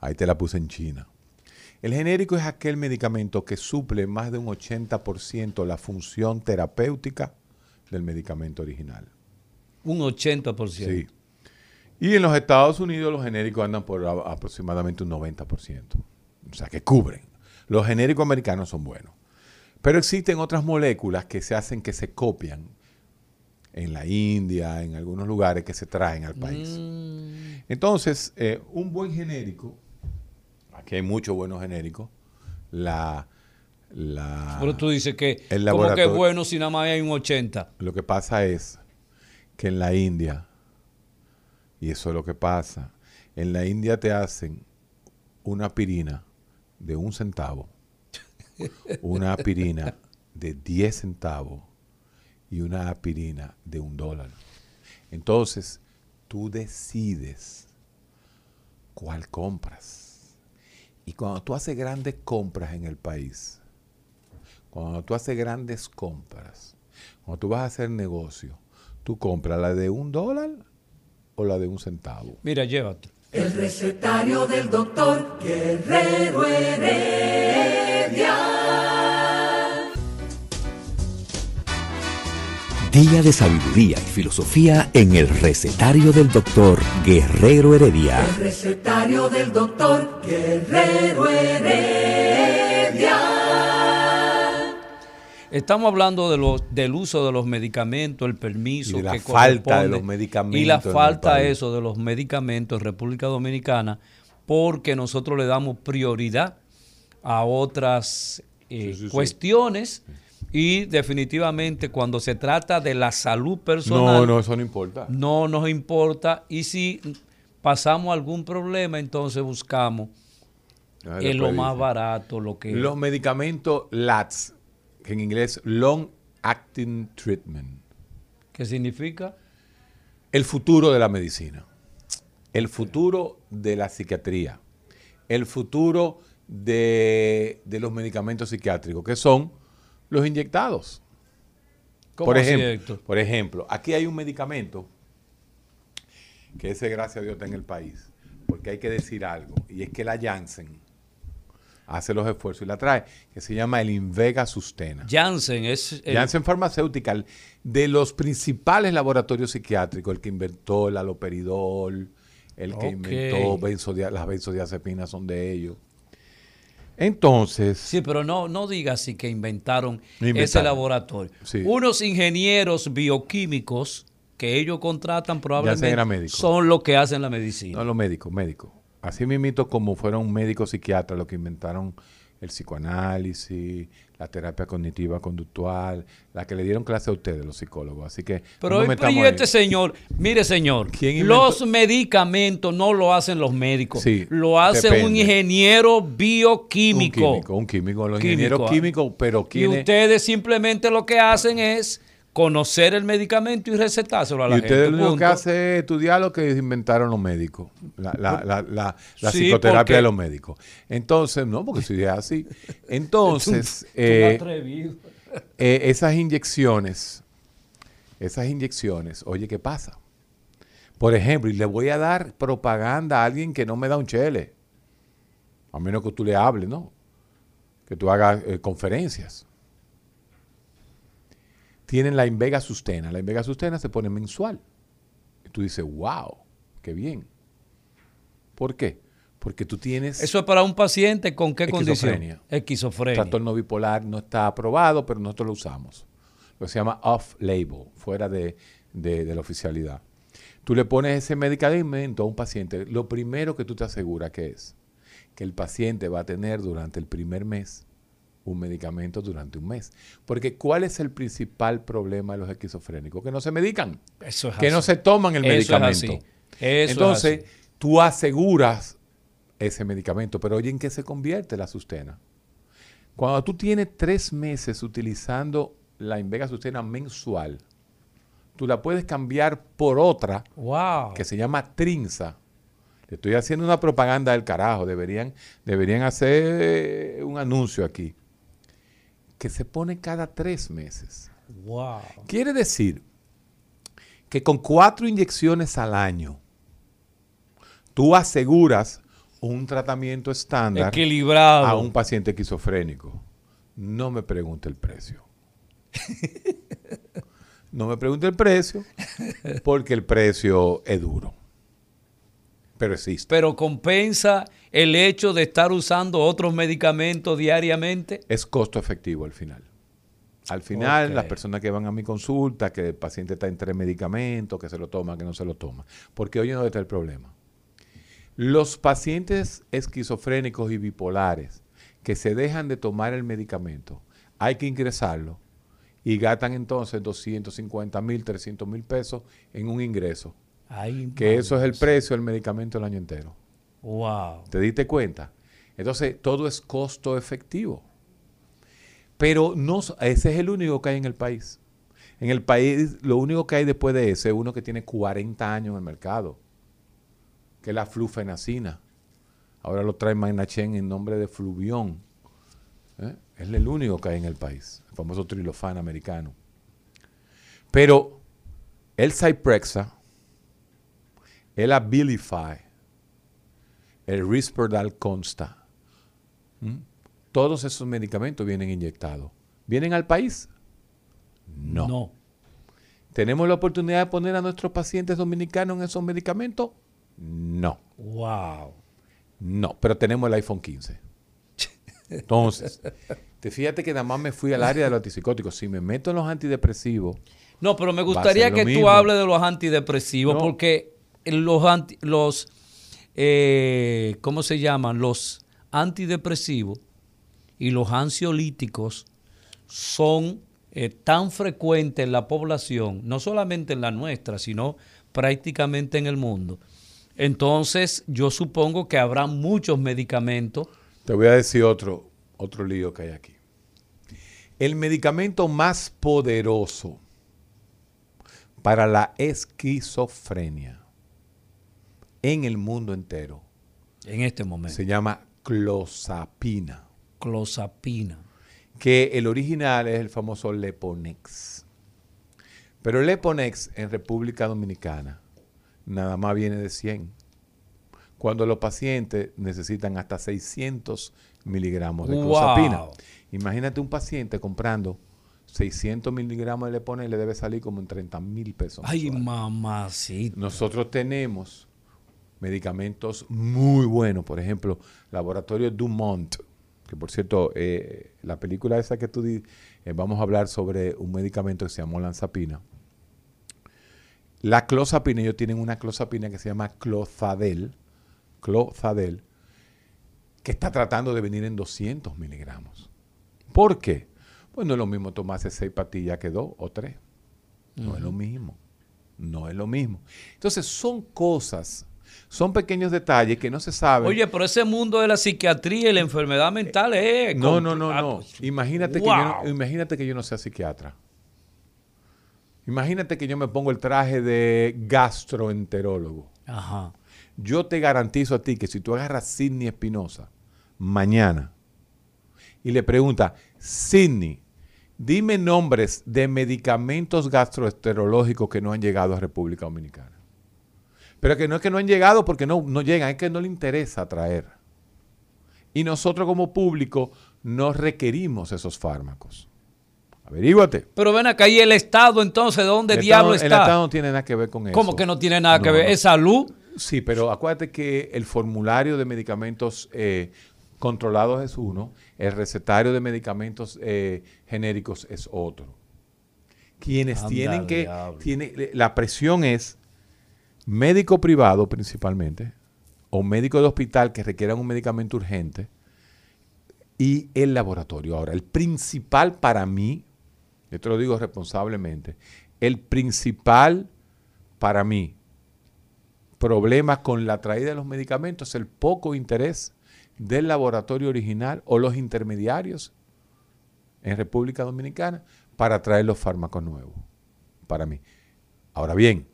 Ahí te la puse en China. El genérico es aquel medicamento que suple más de un 80% la función terapéutica del medicamento original. Un 80%. Sí. Y en los Estados Unidos los genéricos andan por aproximadamente un 90%. O sea, que cubren. Los genéricos americanos son buenos. Pero existen otras moléculas que se hacen que se copian en la India, en algunos lugares que se traen al país. Mm. Entonces, eh, un buen genérico, aquí hay muchos buenos genéricos, la... la Pero tú dices que, como que es bueno si nada más hay un 80. Lo que pasa es que en la India, y eso es lo que pasa, en la India te hacen una aspirina de un centavo, una aspirina de 10 centavos y una aspirina de un dólar. Entonces, tú decides cuál compras. Y cuando tú haces grandes compras en el país, cuando tú haces grandes compras, cuando tú vas a hacer negocio, ¿Tú compras la de un dólar o la de un centavo? Mira, llévate. El recetario del doctor Guerrero Heredia. Día de sabiduría y filosofía en el recetario del doctor Guerrero Heredia. El recetario del doctor Guerrero Heredia. Estamos hablando de los, del uso de los medicamentos, el permiso Y la que falta de los medicamentos Y la falta eso de los medicamentos en República Dominicana porque nosotros le damos prioridad a otras eh, Sí, sí, sí. cuestiones y definitivamente cuando se trata de la salud personal No, no, eso no importa. no nos importa y si pasamos algún problema entonces buscamos en lo más barato lo que Los medicamentos LATS, que en inglés Long Acting Treatment. ¿Qué significa? El futuro de la medicina. El futuro de la psiquiatría. El futuro de, de los medicamentos psiquiátricos, que son los inyectados. ¿Cómo Por ejemplo, por ejemplo, aquí hay un medicamento que ese, gracias a Dios, está en el país. Porque hay que decir algo. Y es que la Janssen hace los esfuerzos y la trae, que se llama el Invega Sustena. Janssen es el- Janssen Pharmaceutical, de los principales laboratorios psiquiátricos, el que inventó el aloperidol, el que inventó benzodia- las benzodiazepinas son de ellos. Entonces, Sí, pero no, no diga así que inventaron, Inventaron. ese laboratorio. Sí. Unos ingenieros bioquímicos que ellos contratan probablemente son los que hacen la medicina. no los médicos, médicos. Así mismito como fueron médicos psiquiatras los que inventaron el psicoanálisis, la terapia cognitiva conductual, la que le dieron clase a ustedes, los psicólogos. Así que Pero, y- y ahí. este señor, mire señor, los medicamentos no lo hacen los médicos, Sí, lo hace un ingeniero bioquímico. Un químico, un químico, los Químico, ingenieros ah. químicos, pero Y ¿quiénes? ustedes simplemente lo que hacen es conocer el medicamento y recetárselo a la Y gente. ustedes lo que es estudiar lo que inventaron los médicos, la, la- la- la- Sí, psicoterapia de los médicos. Entonces, no, porque si es así. [LAUGHS] Entonces, Tú eh, [LAUGHS] eh, esas inyecciones, esas inyecciones, oye, ¿qué pasa? Por ejemplo, y le voy a dar propaganda a alguien que no me da un chele, a menos que tú le hables, ¿no? Que tú hagas eh, conferencias. Tienen la Invega Sustena. La Invega Sustena se pone mensual. Y tú dices, wow, qué bien. ¿Por qué? Porque tú tienes... Eso es para un paciente con qué Esquizofrenia. condición? Esquizofrenia. trastorno bipolar no está aprobado, pero nosotros lo usamos. Lo que se llama off-label, fuera de, de- de la oficialidad. Tú le pones ese medicamento a un paciente. Lo primero que tú te aseguras que es que el paciente va a tener durante el primer mes un medicamento durante un mes. Porque ¿cuál es el principal problema de los esquizofrénicos? Que no se medican, Eso es que no se toman el Eso es medicamento. así. Eso es Entonces, tú aseguras ese medicamento, pero oye, ¿en qué se convierte la sustena? Cuando tú tienes tres meses utilizando la Invega Sustena mensual, tú la puedes cambiar por otra Wow. que se llama Trinza. Le estoy haciendo una propaganda del carajo. Deberían, deberían hacer un anuncio aquí. Que se pone cada tres meses. Wow. Quiere decir que con cuatro inyecciones al año, tú aseguras un tratamiento estándar Equilibrado. a un paciente esquizofrénico. No me pregunte el precio. [LAUGHS] No me pregunte el precio, porque el precio es duro. Pero existe. Pero compensa el hecho de estar usando otros medicamentos diariamente. Es costo efectivo al final. Al final, las personas que van a mi consulta, que el paciente está entre medicamentos, que se lo toma, que no se lo toma. Porque oye, ¿dónde está el problema? Los pacientes esquizofrénicos y bipolares que se dejan de tomar el medicamento, hay que ingresarlo y gastan entonces 250 mil, 300 mil pesos en un ingreso. Ay, Que eso es el precio del medicamento el año entero. Wow. ¿Te diste cuenta? Entonces, todo es costo efectivo. Pero no, ese es el único que hay en el país. En el país, lo único que hay después de ese es uno que tiene 40 años en el mercado, que es la flufenacina. Ahora lo trae Magnachen en nombre de Fluvión. ¿eh? Es el único que hay en el país, el famoso trilofán americano. Pero el Cyprexa, el Abilify, el Risperdal Consta, ¿m? todos esos medicamentos vienen inyectados. ¿Vienen al país? No. No. ¿Tenemos la oportunidad de poner a nuestros pacientes dominicanos en esos medicamentos? No. Wow. No, pero tenemos el iPhone 15. Entonces, te fíjate que nada más me fui al área de los antipsicóticos. Si me meto en los antidepresivos, No, pero me gustaría que tú hables de los antidepresivos No. porque los, los eh, ¿cómo se llaman? Los antidepresivos y los ansiolíticos son eh, tan frecuentes en la población, no solamente en la nuestra, sino prácticamente en el mundo. Entonces, yo supongo que habrá muchos medicamentos. te voy a decir otro, otro lío que hay aquí. El medicamento más poderoso para la esquizofrenia en el mundo entero En este momento. se llama clozapina. Clozapina. que el original es el famoso Leponex. Pero el Leponex en República Dominicana nada más viene de 100. Cuando los pacientes necesitan hasta 600 miligramos de Wow. clozapina. Imagínate un paciente comprando 600 miligramos de Leponex, le debe salir como en 30 mil pesos. Ay, mamacita. Nosotros tenemos medicamentos muy buenos, por ejemplo, Laboratorio Dumont, que por cierto, eh, la película esa que tú di, eh, vamos a hablar sobre un medicamento que se llama lanzapina. La clozapina, ellos tienen una clozapina que se llama clozadel, clozadel, que está tratando de venir en 200 miligramos. ¿Por qué? Pues no es lo mismo tomarse seis pastillas que dos o tres. No es lo mismo. No es lo mismo. Entonces son cosas, son pequeños detalles que no se saben. Oye, pero ese mundo de la psiquiatría y la enfermedad mental es... no, compl- no, no, ah, no. pues, Imagínate, que yo no, imagínate que yo no sea psiquiatra. Imagínate que yo me pongo el traje de gastroenterólogo. Ajá. Yo te garantizo a ti que si tú agarras Sidney Espinosa mañana y le preguntas, Sidney, dime nombres de medicamentos gastroenterológicos que no han llegado a República Dominicana. Pero que no es que no han llegado porque no, no llegan, es que no le interesa traer. Y nosotros como público no requerimos esos fármacos. Averíguate. Pero ven acá, ¿y el Estado entonces dónde El diablo Estado- está? El Estado no tiene nada que ver con eso. ¿Cómo que no tiene nada que ver? no. ¿Es salud? Sí, pero acuérdate que el formulario de medicamentos eh, controlados es uno, el recetario de medicamentos eh, genéricos es otro. Quienes Anda tienen que, tiene, la presión es médico privado principalmente, o médico de hospital que requieran un medicamento urgente, y el laboratorio. Ahora, el principal para mí, yo lo digo responsablemente, el principal para mí problema con la traída de los medicamentos es el poco interés del laboratorio original o los intermediarios en República Dominicana para traer los fármacos nuevos, para mí. Ahora bien,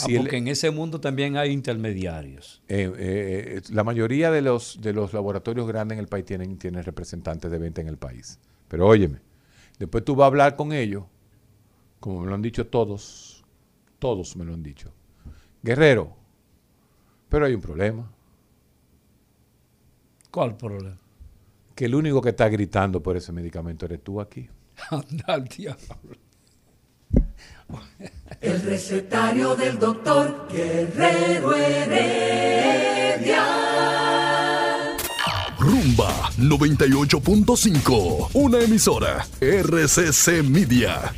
Ah, el- porque en ese mundo también hay intermediarios. eh, eh, la mayoría de los, de los laboratorios grandes en el país tienen, tienen representantes de venta en el país. Pero óyeme, después tú vas a hablar con ellos, como me lo han dicho todos, todos me lo han dicho. Guerrero, pero hay un problema, ¿Cuál problema? que el único que está gritando por ese medicamento eres tú aquí. [LAUGHS] Anda al diablo. [LAUGHS] El recetario del doctor Guerrero Heredia. Rumba 98.5, una emisora RCC Media.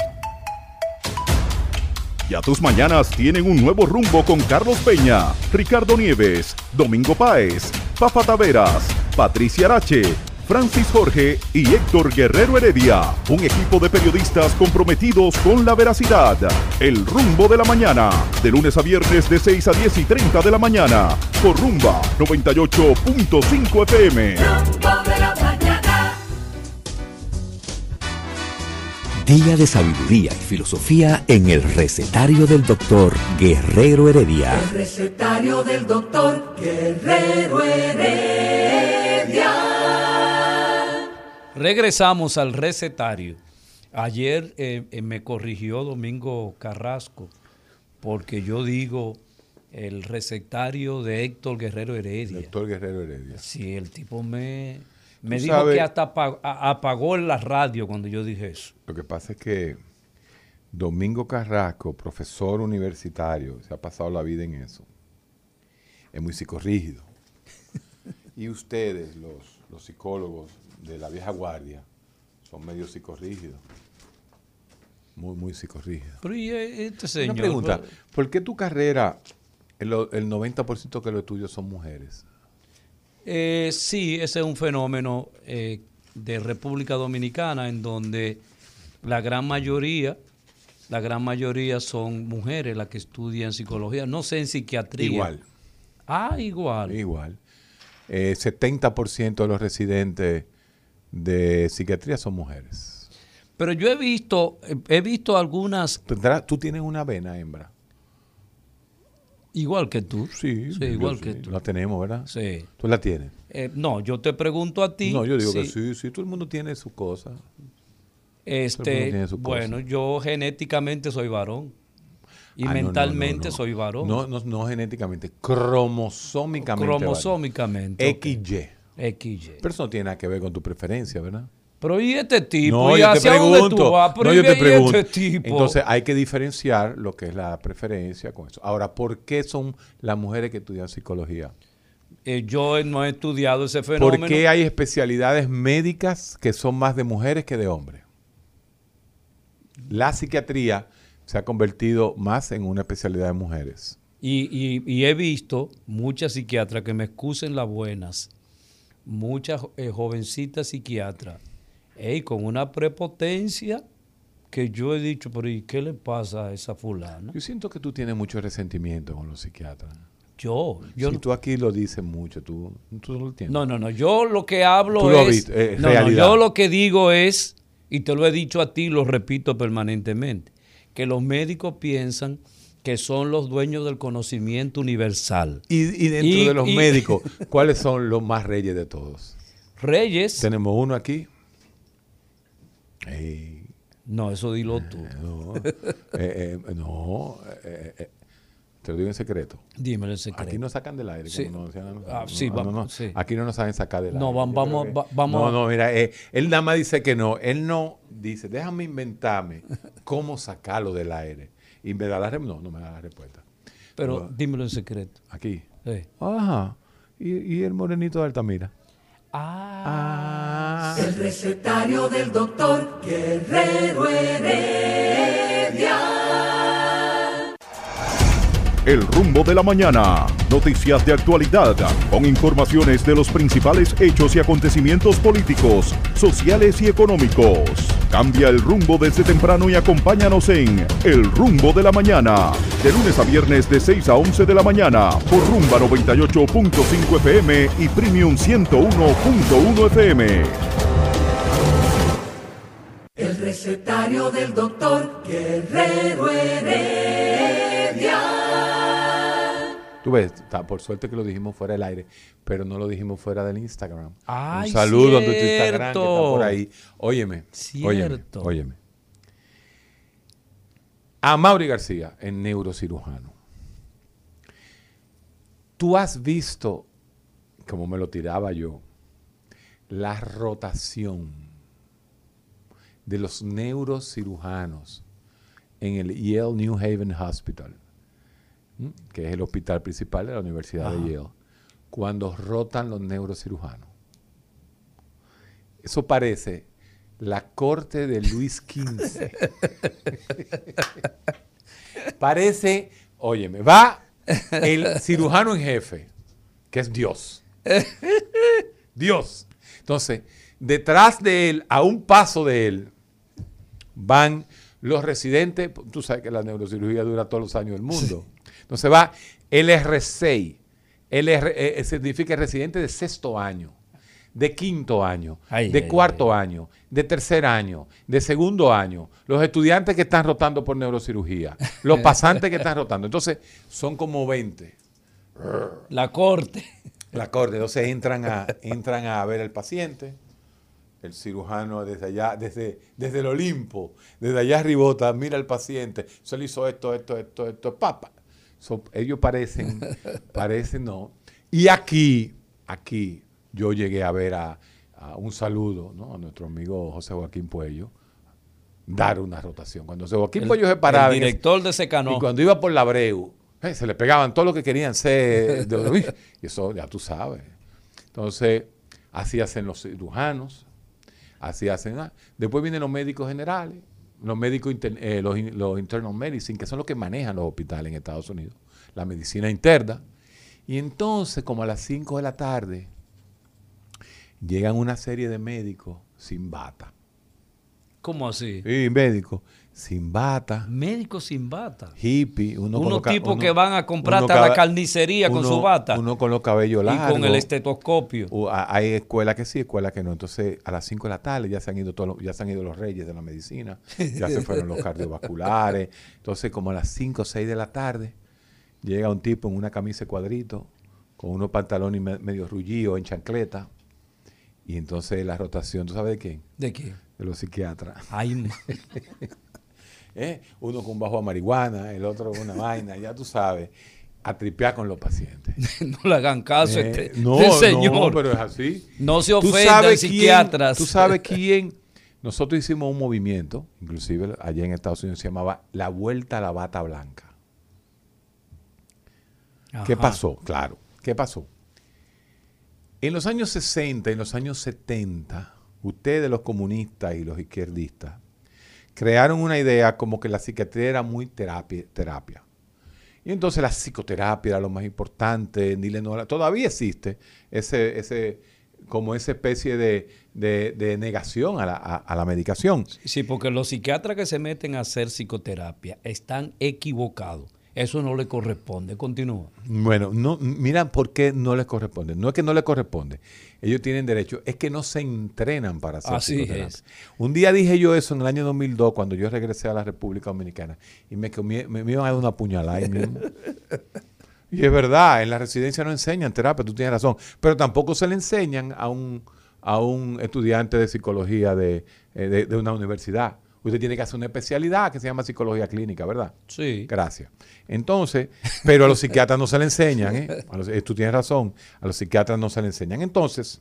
Ya tus mañanas tienen un nuevo rumbo con Carlos Peña, Ricardo Nieves, Domingo Páez, Fafa Taveras, Patricia Arache, Francis Jorge y Héctor Guerrero Heredia. Un equipo de periodistas comprometidos con la veracidad. El rumbo de la mañana, de lunes a viernes de 6 a 10 y 30 de la mañana, por Rumba 98.5 FM. Rumbo de la mañana. Día de sabiduría y filosofía en el recetario del doctor Guerrero Heredia. El recetario del doctor Guerrero Heredia. Regresamos al recetario. Ayer eh, eh, me corrigió Domingo Carrasco porque yo digo el recetario de Héctor Guerrero Heredia. Doctor Guerrero Heredia. Sí, el tipo me, me dijo sabes- que hasta apagó en la radio cuando yo dije eso. Lo que pasa es que Domingo Carrasco, profesor universitario, se ha pasado la vida en eso. Es muy psicorrígido. [LAUGHS] Y ustedes, los, los psicólogos de la vieja guardia, son medio psicorrígidos. Muy, muy psicorrígidos. Pero y eh, este señor. Una pregunta, pero- ¿por qué tu carrera, el, el 90% que lo estudios son mujeres? Eh, sí, ese es un fenómeno eh, de República Dominicana en donde la gran mayoría, la gran mayoría son mujeres las que estudian psicología, no sé en psiquiatría. Igual, Ah, igual. igual. Eh, 70% de los residentes de psiquiatría son mujeres. Pero yo he visto, eh, he visto algunas ¿Tú tienes una vena, hembra? igual que tú. Sí, Sí, yo igual sí, que tú. La tenemos, ¿verdad? Sí. ¿Tú la tienes? Eh, no, yo te pregunto a ti. No, yo digo que sí, sí, todo el mundo tiene su cosa. Todo el mundo Este, tiene bueno, yo genéticamente soy varón. Y Ah, no, mentalmente no, no. soy varón. No, no, no genéticamente, cromosómicamente. Cromosómicamente. XY. XY. Pero eso no tiene nada que ver con tu preferencia, ¿verdad? Pero ¿y este tipo? No, ¿Y yo te hacia dónde pregunto. tú vas? Pero No, ¿y yo te pregunto. este tipo? Entonces hay que diferenciar lo que es la preferencia con eso. Ahora, ¿por qué son las mujeres que estudian psicología? Eh, yo no he estudiado ese fenómeno. ¿Por qué hay especialidades médicas que son más de mujeres que de hombres? La psiquiatría se ha convertido más en una especialidad de mujeres. Y, y- y he visto muchas psiquiatras que me excusen las buenas, muchas eh, jovencitas psiquiatras, ey, con una prepotencia que yo he dicho, pero ¿y qué le pasa a esa fulana? Yo siento que tú tienes mucho resentimiento con los psiquiatras. Yo, yo si no, tú aquí lo dices mucho, tú, tú no lo entiendes. no, no, no, yo lo que hablo Tú lo has es, eh, no, no, yo lo que digo es, y te lo he dicho a ti, lo repito permanentemente, que los médicos piensan que son los dueños del conocimiento universal. Y, y dentro Y- de los y- médicos, [LAUGHS] ¿cuáles son los más reyes de todos? Reyes, Tenemos uno aquí. No, eso dilo tú. no, eh, eh, no, eh, eh, te lo digo en secreto. Dímelo el secreto. Aquí no sacan del aire. Sí. como no Ah, no, sí, no, vamos, no, sí. Aquí no nos saben sacar del No, aire. Yo vamos- que- va- vamos- No, no, mira, él nada más dice que no. Él no dice, déjame inventarme cómo sacarlo del aire. Y me da la respuesta. No, no me da la respuesta. Pero No. dímelo en secreto. Aquí. Sí. Ajá. Y, y el morenito de Altamira. Ah. El recetario del doctor Guerrero Heredia. El rumbo de la mañana. Noticias de actualidad con informaciones de los principales hechos y acontecimientos políticos, sociales y económicos. Cambia el rumbo desde temprano y acompáñanos en El rumbo de la mañana. De lunes a viernes de 6 a 11 de la mañana por Rumba 98.5 FM y Premium 101.1 FM. El recetario del doctor Guerrero Heredia. Tú ves, está- por suerte que lo dijimos fuera del aire, pero no lo dijimos fuera del Instagram. Ay, Un saludo a tu Instagram que está por ahí. Óyeme, óyeme, Cierto. óyeme. A Mauri García, en neurocirujano. Tú has visto, como me lo tiraba yo, la rotación de los neurocirujanos en el Yale New Haven Hospital. Que es el hospital principal de la Universidad de Yale, cuando rotan los neurocirujanos. Eso parece la corte de Luis XV. [LAUGHS] parece, óyeme, va el cirujano en jefe, que es Dios. Dios. Entonces, detrás de él, a un paso de él, van los residentes. Tú sabes que la neurocirugía dura todos los años del mundo. Entonces va el R6. El R, eh, significa residente de sexto año, de quinto año, Ay, de ay, cuarto año, de tercer año, de segundo año, los estudiantes que están rotando por neurocirugía, los [LAUGHS] pasantes que están rotando. Entonces, son como 20. La corte. La corte, entonces entran a, entran a ver al paciente, el cirujano desde allá, desde, desde el Olimpo, desde allá arribota, mira al paciente, se le hizo esto, esto, esto, esto, papa. So, ellos parecen, [LAUGHS] parecen no. Y aquí, aquí, yo llegué a ver a, a un saludo ¿no? a nuestro amigo José Joaquín Puello, dar una rotación. Cuando José Joaquín El, Puello se paraba el director de Secanó. y cuando iba por la Abreu, eh, se le pegaban todo lo que querían ser. de- [LAUGHS] y eso ya tú sabes. Entonces, así hacen los cirujanos, así hacen. ah. Después vienen los médicos generales, los médicos, eh, los internal medicine, que son los que manejan los hospitales en Estados Unidos, la medicina interna. Y entonces, como a las 5 de la tarde, llegan una serie de médicos sin bata. ¿Cómo así? Sí, médicos sin bata, Médico sin bata. hippie, uno Unos tipos uno- que van a comprar hasta la carnicería con su bata Uno con los cabellos y largos. con el estetoscopio. O hay escuelas que sí, escuelas que no. Entonces, a las 5 de la tarde ya se han ido todos los, ya se han ido los reyes de la medicina, ya se fueron los [LAUGHS] cardiovasculares. Entonces, como a las 5 o 6 de la tarde, llega un tipo en una camisa de cuadrito, con unos pantalones me- medio rullidos en chancleta. Y entonces la rotación, ¿tú sabes de quién? ¿De qué? De los psiquiatras. Ay, [LAUGHS] ¿eh? Uno con bajo a marihuana, el otro con una vaina, ya tú sabes, a tripear con los pacientes. [LAUGHS] no le hagan caso Eh, este, no, este [LAUGHS] señor. no, pero es así. No se ofendan, psiquiatras. Tú sabes quién. Nosotros hicimos un movimiento, inclusive allá en Estados Unidos, se llamaba La Vuelta a la Bata Blanca. ¿Qué pasó? Claro, ¿qué pasó? En los años 60 y en los años 70, ustedes los comunistas y los izquierdistas crearon una idea como que la psiquiatría era muy terapia. terapia. Y entonces la psicoterapia era lo más importante, Nile Nola- todavía existe ese, ese, como esa especie de, de- negación a la, a la medicación. Sí, porque los psiquiatras que se meten a hacer psicoterapia están equivocados. Eso no le corresponde. Continúa. Bueno, no, mira por qué no les corresponde. No es que no les corresponde. Ellos tienen derecho. Es que no se entrenan para hacer Así psicoterapia. es. Un día dije yo eso en el año 2002 cuando yo regresé a la República Dominicana y me, me, me iban a dar una puñalada mismo. [LAUGHS] Y es verdad, en la residencia no enseñan terapia, tú tienes razón. Pero tampoco se le enseñan a un, a un estudiante de psicología de, eh, de- de una universidad. Usted tiene que hacer una especialidad que se llama psicología clínica, ¿verdad? Sí. Gracias. Entonces, pero a los psiquiatras no se le enseñan, ¿eh? A los- eh, tú tienes razón, a los psiquiatras no se le enseñan. Entonces,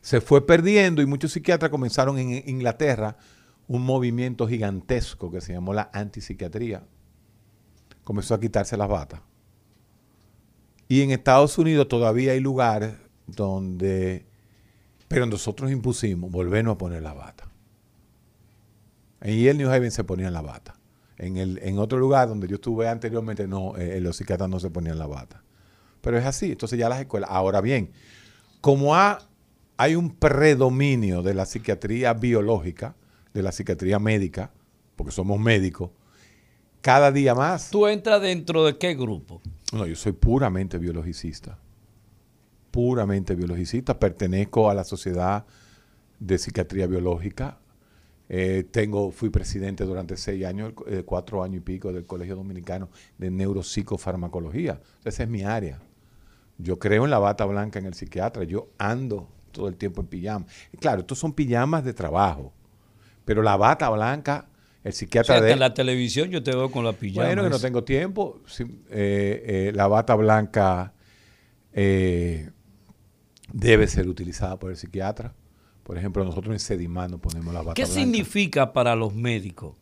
se fue perdiendo y muchos psiquiatras comenzaron en Inglaterra un movimiento gigantesco que se llamó la antipsiquiatría. Comenzó a quitarse las batas. Y en Estados Unidos todavía hay lugares donde, pero nosotros impusimos volvernos a poner la bata. En Yale, New Haven se ponían la bata. En, el, en otro lugar donde yo estuve anteriormente, no, eh, los psiquiatras no se ponían la bata. Pero es así. Entonces ya las escuelas. Ahora bien, como ha- hay un predominio de la psiquiatría biológica, de la psiquiatría médica, porque somos médicos, cada día más. ¿Tú entras dentro de qué grupo? No, yo soy puramente biologicista. Puramente biologicista. Pertenezco a la Sociedad de Psiquiatría Biológica. Eh, tengo, fui presidente durante seis años, eh, cuatro años y pico del Colegio Dominicano de Neuropsicofarmacología. Esa es mi área. Yo creo en la bata blanca en el psiquiatra. Yo ando todo el tiempo en pijama. Y claro, estos son pijamas de trabajo. Pero la bata blanca, el O psiquiatra sea, de... en la televisión yo te veo con la pijama. Bueno, que no tengo tiempo. Sí, eh, eh, la bata blanca debe ser utilizada por el psiquiatra. Por ejemplo, nosotros en Sedimán nos ponemos la bata ¿Qué blanca. significa para los médicos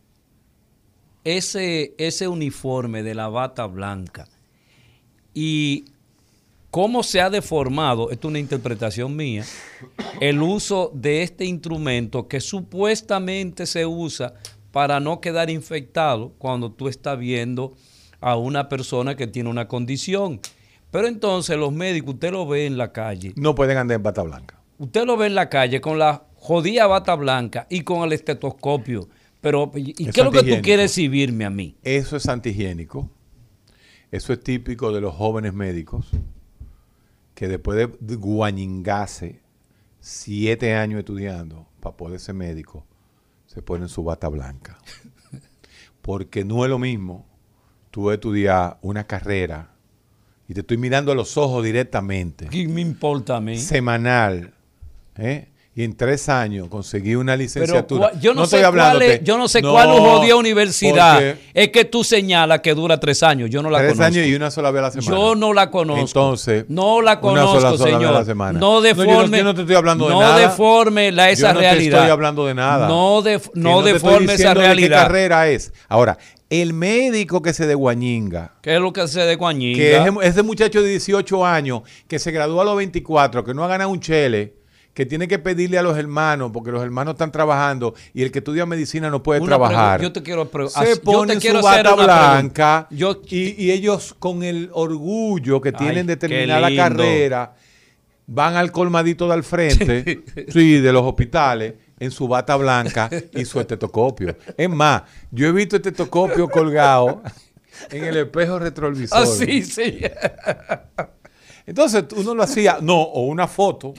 ese, ese uniforme de la bata blanca? Y cómo se ha deformado, esto es una interpretación mía, el uso de este instrumento que supuestamente se usa para no quedar infectado cuando tú estás viendo a una persona que tiene una condición. Pero entonces los médicos, usted lo ve en la calle, No pueden andar en bata blanca. Usted lo ve en la calle con la jodida bata blanca y con el estetoscopio. Pero, ¿y Es qué es lo que tú quieres exhibirme a mí? Eso es antihigiénico. Eso es típico de los jóvenes médicos que después de guañingarse siete años estudiando para poder ser médico, se ponen su bata blanca. [LAUGHS] Porque no es lo mismo tú estudiar una carrera y te estoy mirando a los ojos directamente, ¿Qué me importa a mí? semanal, ¿eh? y en tres años conseguí una Pero licenciatura. cua- yo no, sé estoy cuál es, yo no sé No, cuál jodida universidad es que tú señalas que dura tres años. Yo no la Tres conozco. años y una sola vez a la semana. Yo no la conozco. Entonces, no la una conozco, sola- sola vez a señor. la semana. No No, yo no- deforme. yo no te estoy hablando de no nada. deforme la, esa Yo no te realidad. estoy hablando de nada. No, Que no te estoy deforme esa diciendo de qué realidad. carrera es. Ahora, el médico que se de Guañinga, ¿Qué es lo que hace de Guañinga? que es ese muchacho de 18 años que se graduó a los 24, que no ha ganado un chele, que tiene que pedirle a los hermanos, porque los hermanos están trabajando y el que estudia medicina no puede Una trabajar. yo te quiero se yo te ponen quiero su bata blanca Yo- y, y ellos con el orgullo que tienen de qué terminar la carrera van al colmadito de al frente, [LAUGHS] sí, de los hospitales, en su bata blanca y su estetoscopio. Es más, yo he visto este estetoscopio colgado en el espejo retrovisor. Ah, sí, sí. Entonces uno lo hacía, no, o una foto.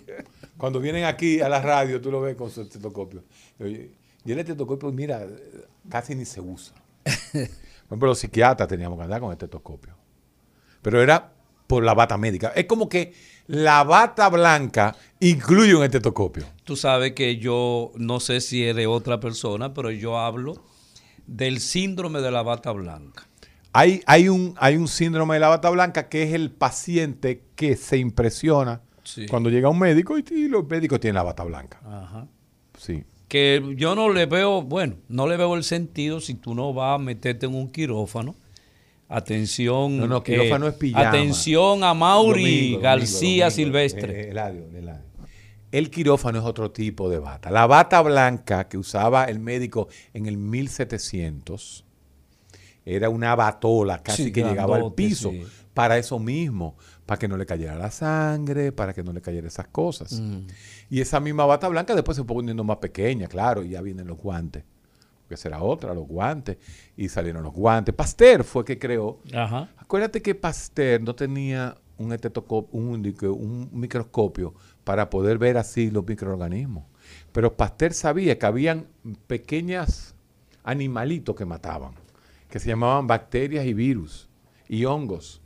Cuando vienen aquí a la radio, tú lo ves con su estetoscopio. Y oye, Y el estetoscopio, mira, casi ni se usa. [LAUGHS] Por ejemplo, los psiquiatras teníamos que andar con estetoscopio. Pero era por la bata médica. Es como que la bata blanca incluye un estetoscopio. Tú sabes que yo no sé si es de otra persona, pero yo hablo del síndrome de la bata blanca. Hay, hay, un, hay un síndrome de la bata blanca que es el paciente que se impresiona Sí. cuando llega un médico y, y los médicos tienen la bata blanca. Ajá. Sí. Que yo no le veo, bueno, no le veo el sentido si tú no vas a meterte en un quirófano. Atención. No, no, quirófano es pijama. Atención a Mauri Domingo, domingo, García domingo. Silvestre. Eh, eh, Eladio, Eladio. El quirófano es otro tipo de bata. La bata blanca que usaba el médico en el 1700 era una batola casi Sí, que llegaba al piso. sí. Para eso mismo, para que no le cayera la sangre, para que no le cayera esas cosas. Mm. Y esa misma bata blanca después se fue poniendo más pequeña, claro, y ya vienen los guantes. Porque será otra, los guantes. Y salieron los guantes. Pasteur fue que creó Ajá. Acuérdate que Pasteur no tenía un, un, un microscopio para poder ver así los microorganismos. Pero Pasteur sabía que habían pequeños animalitos que mataban, que se llamaban bacterias y virus, y hongos,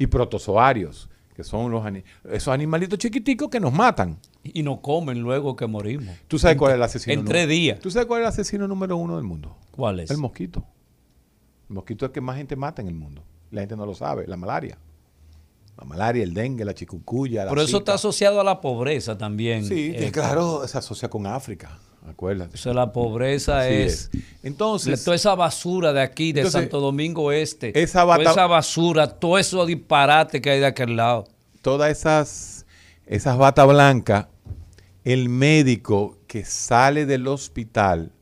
y protozoarios, que son los esos animalitos chiquiticos que nos matan. Y no comen luego que morimos. ¿Tú sabes cuál es el asesino? En tres días. ¿Tú sabes cuál es el asesino número uno del mundo? ¿Cuál es? El mosquito. El mosquito es el que más gente mata en el mundo. La gente no lo sabe. La malaria. La malaria, el dengue, la chikungunya. la Pero eso está asociado a la pobreza también. Sí, Eh, claro, se asocia con África. Acuérdate. O sea, la pobreza es, Entonces, toda esa basura de aquí, de Entonces, Santo Domingo Este. esa toda bata- esa basura, todo eso disparate que hay de aquel lado. todas esas, esas batas blancas, el médico que sale del hospital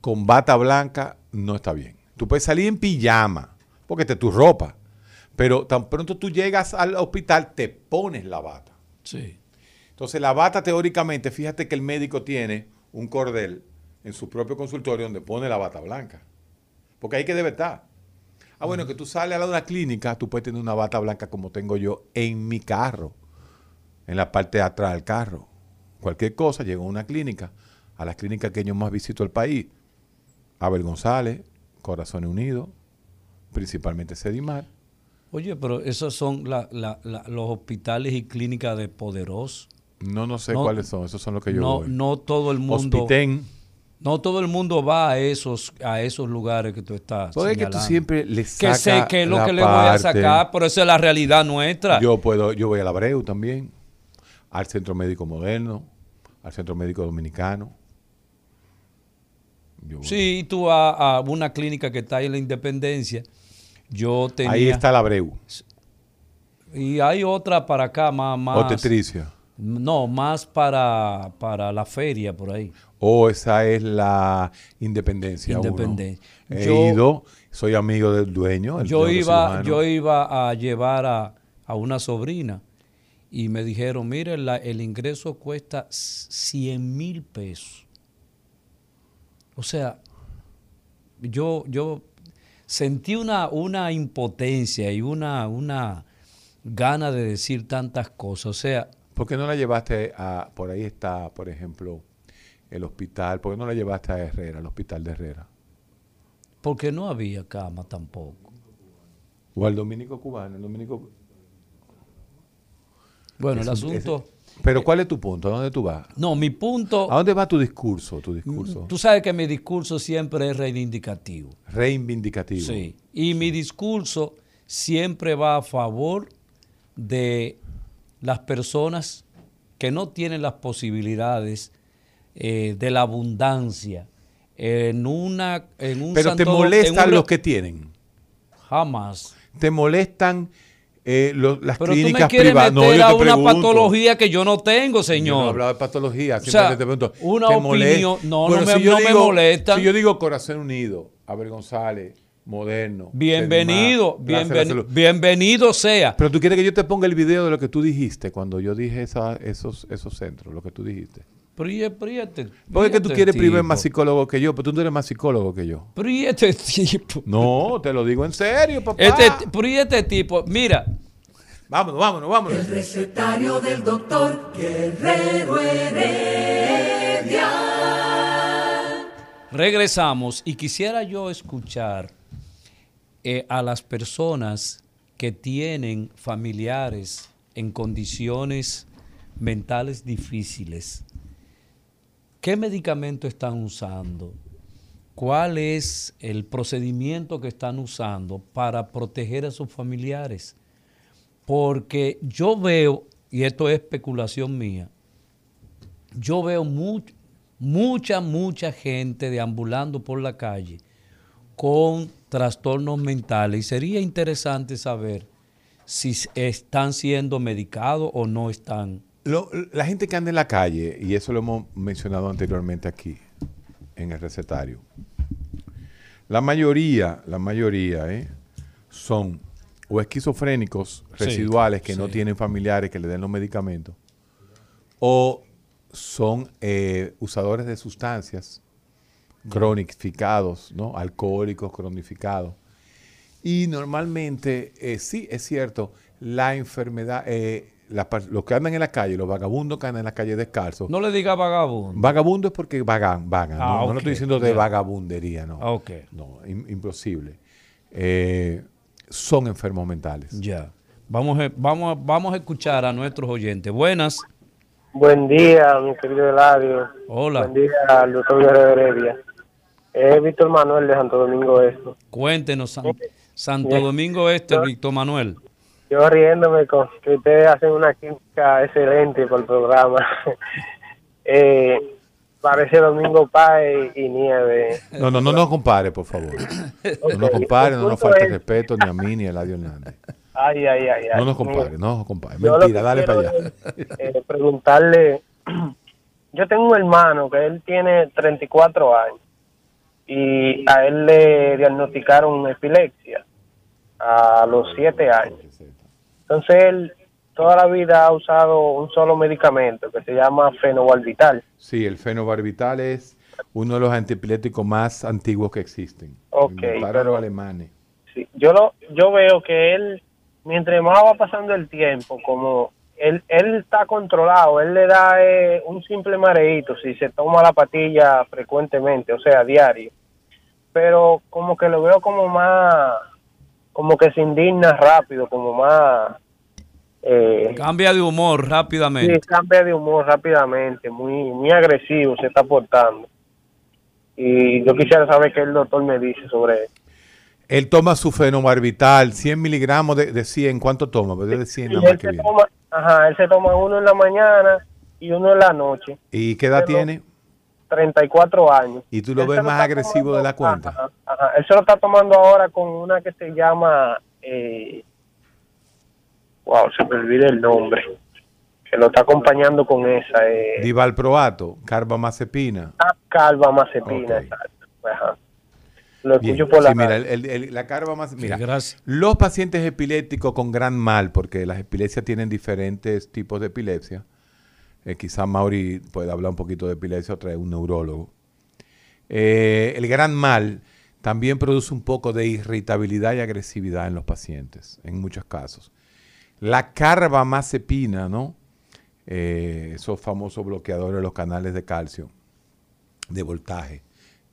con bata blanca no está bien. Tú puedes salir en pijama, porque es tu ropa. Pero tan pronto tú llegas al hospital, te pones la bata. Sí. Entonces, la bata teóricamente, fíjate que el médico tiene un cordel en su propio consultorio donde pone la bata blanca. Porque ahí que debe estar. Ah, bueno, que tú sales a la de una clínica, tú puedes tener una bata blanca como tengo yo en mi carro, en la parte de atrás del carro. Cualquier cosa, llego a una clínica, a las clínicas que yo más visito el país, Abel González, Corazones Unidos, principalmente Sedimar. Oye, pero esos son la- la- la- los hospitales y clínicas de poderosos. No, no sé No, cuáles son, esos son los que yo No, voy. no todo el mundo. Hospitén. No todo el mundo va a esos, a esos lugares que tú estás. Todo es que tú siempre le Que sacas sé que es lo la que le voy a sacar, pero esa es la realidad nuestra. Yo puedo, yo voy al Abreu también, al Centro Médico Moderno, al Centro Médico Dominicano. Yo. Sí, tú vas a una clínica que está ahí en la Independencia. Yo tenía. Ahí está el Abreu, Y hay otra para acá, más. más Obstetricia. No, más para, para la feria por ahí. O esa es la Independencia. uno. Independencia. He Yo- ido, soy amigo del dueño. el Yo iba, yo iba a llevar a, a una sobrina y me dijeron, mire, la- el ingreso cuesta 100 mil pesos. O sea, yo, yo sentí una, una impotencia y una, una gana de decir tantas cosas. O sea, ¿Por qué no la llevaste a, por ahí está, por ejemplo, el hospital, por qué no la llevaste a Herrera, al hospital de Herrera? porque no había cama tampoco. O al dominico cubano, el dominico... Bueno, el asunto... Pero ¿cuál es tu punto? ¿A dónde tú vas? No, mi punto... ¿A dónde va tu discurso? Tu discurso Tú sabes que mi discurso siempre es reivindicativo. reivindicativo. Sí. Y mi discurso siempre va a favor de las personas que no tienen las posibilidades eh, de la abundancia en una en un Pero te Santo- molestan un- los que tienen. jamás. Te molestan eh, lo- las Pero tú me clínicas quieres privadas. meter yo a te una pregunto. patología que yo no tengo, Yo no señor. hablaba de patología, O sea, te pregunto. una ¿te opinión- molesta? no, no me- si no me molesta. Si yo digo Corazón Unido, Abel González, Moderno. bienvenido, bienveni- bienvenido sea. Pero tú quieres que yo te ponga el video de lo que tú dijiste cuando yo dije esa- esos, esos centros, lo que tú dijiste. Y este- Porque es que tú quieres primero tipo? más psicólogo que yo, pero tú no eres más psicólogo que yo. Este [LAUGHS] tipo. No, te lo digo en serio, papá. Este, este tipo, mira, Vámonos, vámonos, vámonos. Recetario del doctor Guerrero Heredia. regresamos y quisiera yo escuchar eh, a las personas que tienen familiares en condiciones mentales difíciles. ¿Qué medicamento están usando? ¿Cuál es el procedimiento que están usando para proteger a sus familiares? Porque yo veo, y esto es especulación mía, yo veo much- mucha, mucha gente deambulando por la calle con trastornos mentales y sería interesante saber si están siendo medicados o no están. Lo- la gente que anda en la calle, y eso lo hemos mencionado anteriormente aquí, en el recetario, la mayoría, la mayoría, ¿eh? son o esquizofrénicos Sí, residuales que no tienen familiares que le den los medicamentos, o son eh, usadores de sustancias cronificados, ¿no? Alcohólicos cronificados. Y normalmente, eh, sí, es cierto, la enfermedad, eh, par- los que andan en la calle, los vagabundos que andan en la calle descalzos, No le diga vagabundo. vagabundo es porque vagan, vagan, Ah, ¿no? No ok, lo estoy diciendo de vagabundería, no. Ah, ok. No, im- imposible. Eh, son enfermos mentales. Ya. Vamos a, vamos, a- vamos a escuchar a nuestros oyentes. Buenas. Buen día, mi querido Eladio. Hola. Buen día doctor Guerrero Heredia. Es Víctor Manuel de Santo Domingo Este. Cuéntenos, San- Santo Domingo Este, Víctor Manuel. Yo riéndome con que ustedes hacen una química excelente por el programa. [LAUGHS] eh, parece Domingo Páez y Nieve. No, no, no nos compare, por favor. No nos compare, no nos falte respeto ni a mí ni a Eladio Hernández. Ay, ay, ay. ay. No nos compare, no nos compare. Yo Mentira, dale para allá. es, eh, preguntarle, [CLEARS THROAT] yo tengo un hermano que él tiene 34 años y a él le diagnosticaron epilepsia a los 7 años. Entonces él toda la vida ha usado un solo medicamento que se llama fenobarbital. Sí, el fenobarbital es uno de los antiepilépticos más antiguos que existen. Ok, pero- los alemanes. Sí, yo lo, yo veo que él, mientras más va pasando el tiempo, como él, él está controlado, él le da eh, un simple mareíto si se toma la patilla frecuentemente, o sea, diario. Pero como que lo veo como más, como que se indigna rápido, como más... Eh, Cambia de humor sí, rápidamente. cambia de humor rápidamente, muy, muy agresivo se está portando. Y yo quisiera saber qué el doctor me dice sobre eso. Él toma su fenobarbital, 100 miligramos de, de 100. ¿Cuánto toma? De 100 Y nada más él que se viene. toma, ajá, él se toma uno en la mañana y uno en la noche. ¿Y qué edad Pero- tiene? 34 años. ¿Y tú lo Él ves más agresivo de la cuenta? Ajá, ajá. Él se lo está tomando ahora con una que se llama... Eh, wow, se me olvida el nombre. Que lo está acompañando con esa. Eh, Divalproato, carbamazepina. ah, calva mazepina. Ok. exacto. Ajá. Lo Bien. escucho por la Sí, mira, radio. el- el- el- la carbamazepina. Mira, gracias. los pacientes epilépticos con gran mal, porque las epilepsias tienen diferentes tipos de epilepsia. Eh, quizá Mauri pueda hablar un poquito de epilepsia o trae un neurólogo. Eh, el gran mal también produce un poco de irritabilidad y agresividad en los pacientes, en muchos casos. La carbamazepina, ¿no? Eh, esos famosos bloqueadores de los canales de calcio, de voltaje,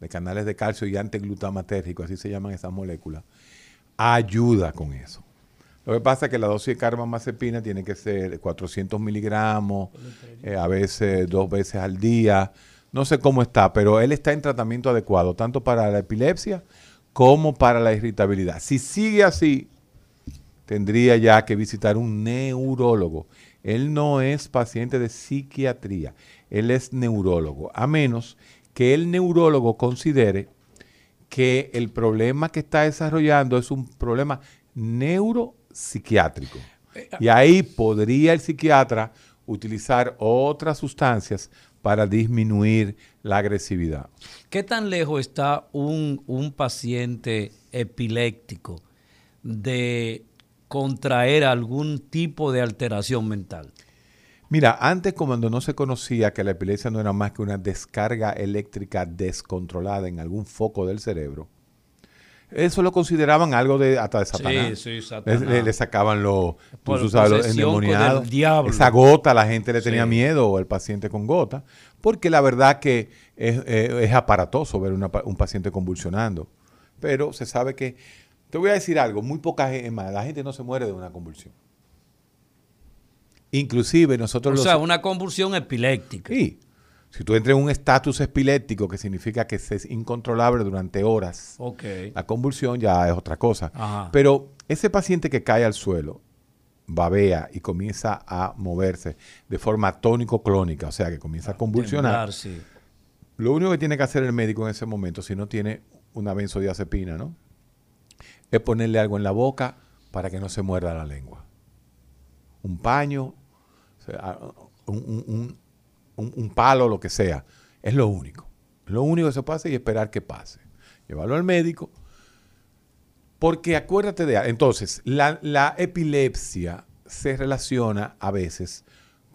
de canales de calcio y antiglutamatérgico, así se llaman esas moléculas, ayuda con eso. Lo que pasa es que la dosis de carbamazepina tiene que ser 400 miligramos, eh, a veces dos veces al día. No sé cómo está, pero él está en tratamiento adecuado, tanto para la epilepsia como para la irritabilidad. Si sigue así, tendría ya que visitar un neurólogo. Él no es paciente de psiquiatría, él es neurólogo, a menos que el neurólogo considere que el problema que está desarrollando es un problema neuropsiquiátrico. Y ahí podría el psiquiatra utilizar otras sustancias para disminuir la agresividad. ¿Qué tan lejos está un, un paciente epiléptico de contraer algún tipo de alteración mental? Mira, antes cuando no se conocía que la epilepsia no era más que una descarga eléctrica descontrolada en algún foco del cerebro, eso lo consideraban algo de hasta de Satanás. Sí, sí, Satanás. le- le sacaban los, Por tú sabes, los endemoniados. diablo. Esa gota, la gente le tenía Sí. miedo, o el paciente con gota, porque la verdad que es, eh, es aparatoso ver una un paciente convulsionando. Pero se sabe que, te voy a decir algo, muy poca gente, la gente no se muere de una convulsión. Inclusive nosotros O los... sea, una convulsión epiléptica. Sí. Si tú entras en un estatus epiléptico, que significa que es incontrolable durante horas, Ok. la convulsión ya es otra cosa. Ajá. Pero ese paciente que cae al suelo, babea y comienza a moverse de forma tónico-clónica, o sea, que comienza a convulsionar, Temblar, sí. lo único que tiene que hacer el médico en ese momento, si no tiene una benzodiazepina, ¿no? Es ponerle algo en la boca para que no se muerda la lengua. Un paño, un, un- un- palo, lo que sea. Es lo único. Lo único que se hacer y esperar que pase. Llevarlo al médico. Porque acuérdate de... Entonces, la, la epilepsia se relaciona a veces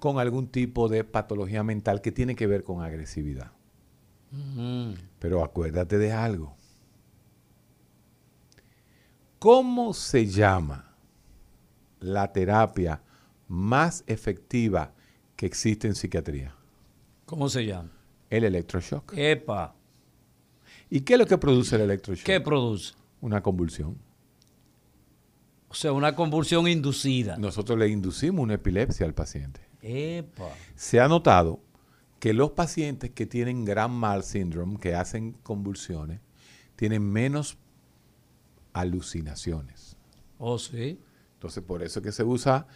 con algún tipo de patología mental que tiene que ver con agresividad. Mm. Pero acuérdate de algo. ¿Cómo se llama la terapia más efectiva que existe en psiquiatría? ¿Cómo se llama? El electroshock. Epa. ¿Y qué es lo que produce el electroshock? ¿Qué produce? Una convulsión. O sea, una convulsión inducida. Nosotros le inducimos una epilepsia al paciente. Epa. Se ha notado que los pacientes que tienen Grand Mal Syndrome, que hacen convulsiones, tienen menos alucinaciones. Oh, sí. Entonces, por eso es que se usa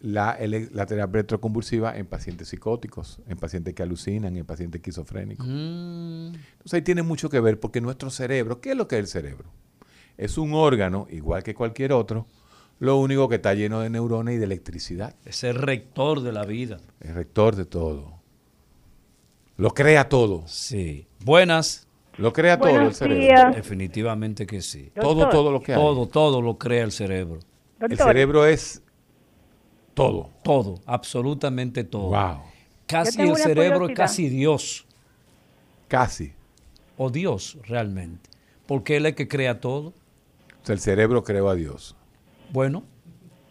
la, la terapia electroconvulsiva en pacientes psicóticos, en pacientes que alucinan, en pacientes esquizofrénicos. Mm. Entonces, ahí tiene mucho que ver porque nuestro cerebro, ¿qué es lo que es el cerebro? Es un órgano, igual que cualquier otro, lo único que está lleno de neuronas y de electricidad. Es el rector de la vida. El rector de todo. Lo crea todo. Sí. Buenas. Lo crea todo el cerebro. días. Definitivamente que sí. Doctor. Todo, todo lo que hay. Todo, todo lo crea el cerebro. El cerebro es todo. Todo, absolutamente todo. Wow. Casi el cerebro es casi Dios. Casi. O Dios, realmente. Porque Él es el que crea todo. O sea, el cerebro creó a Dios. Bueno,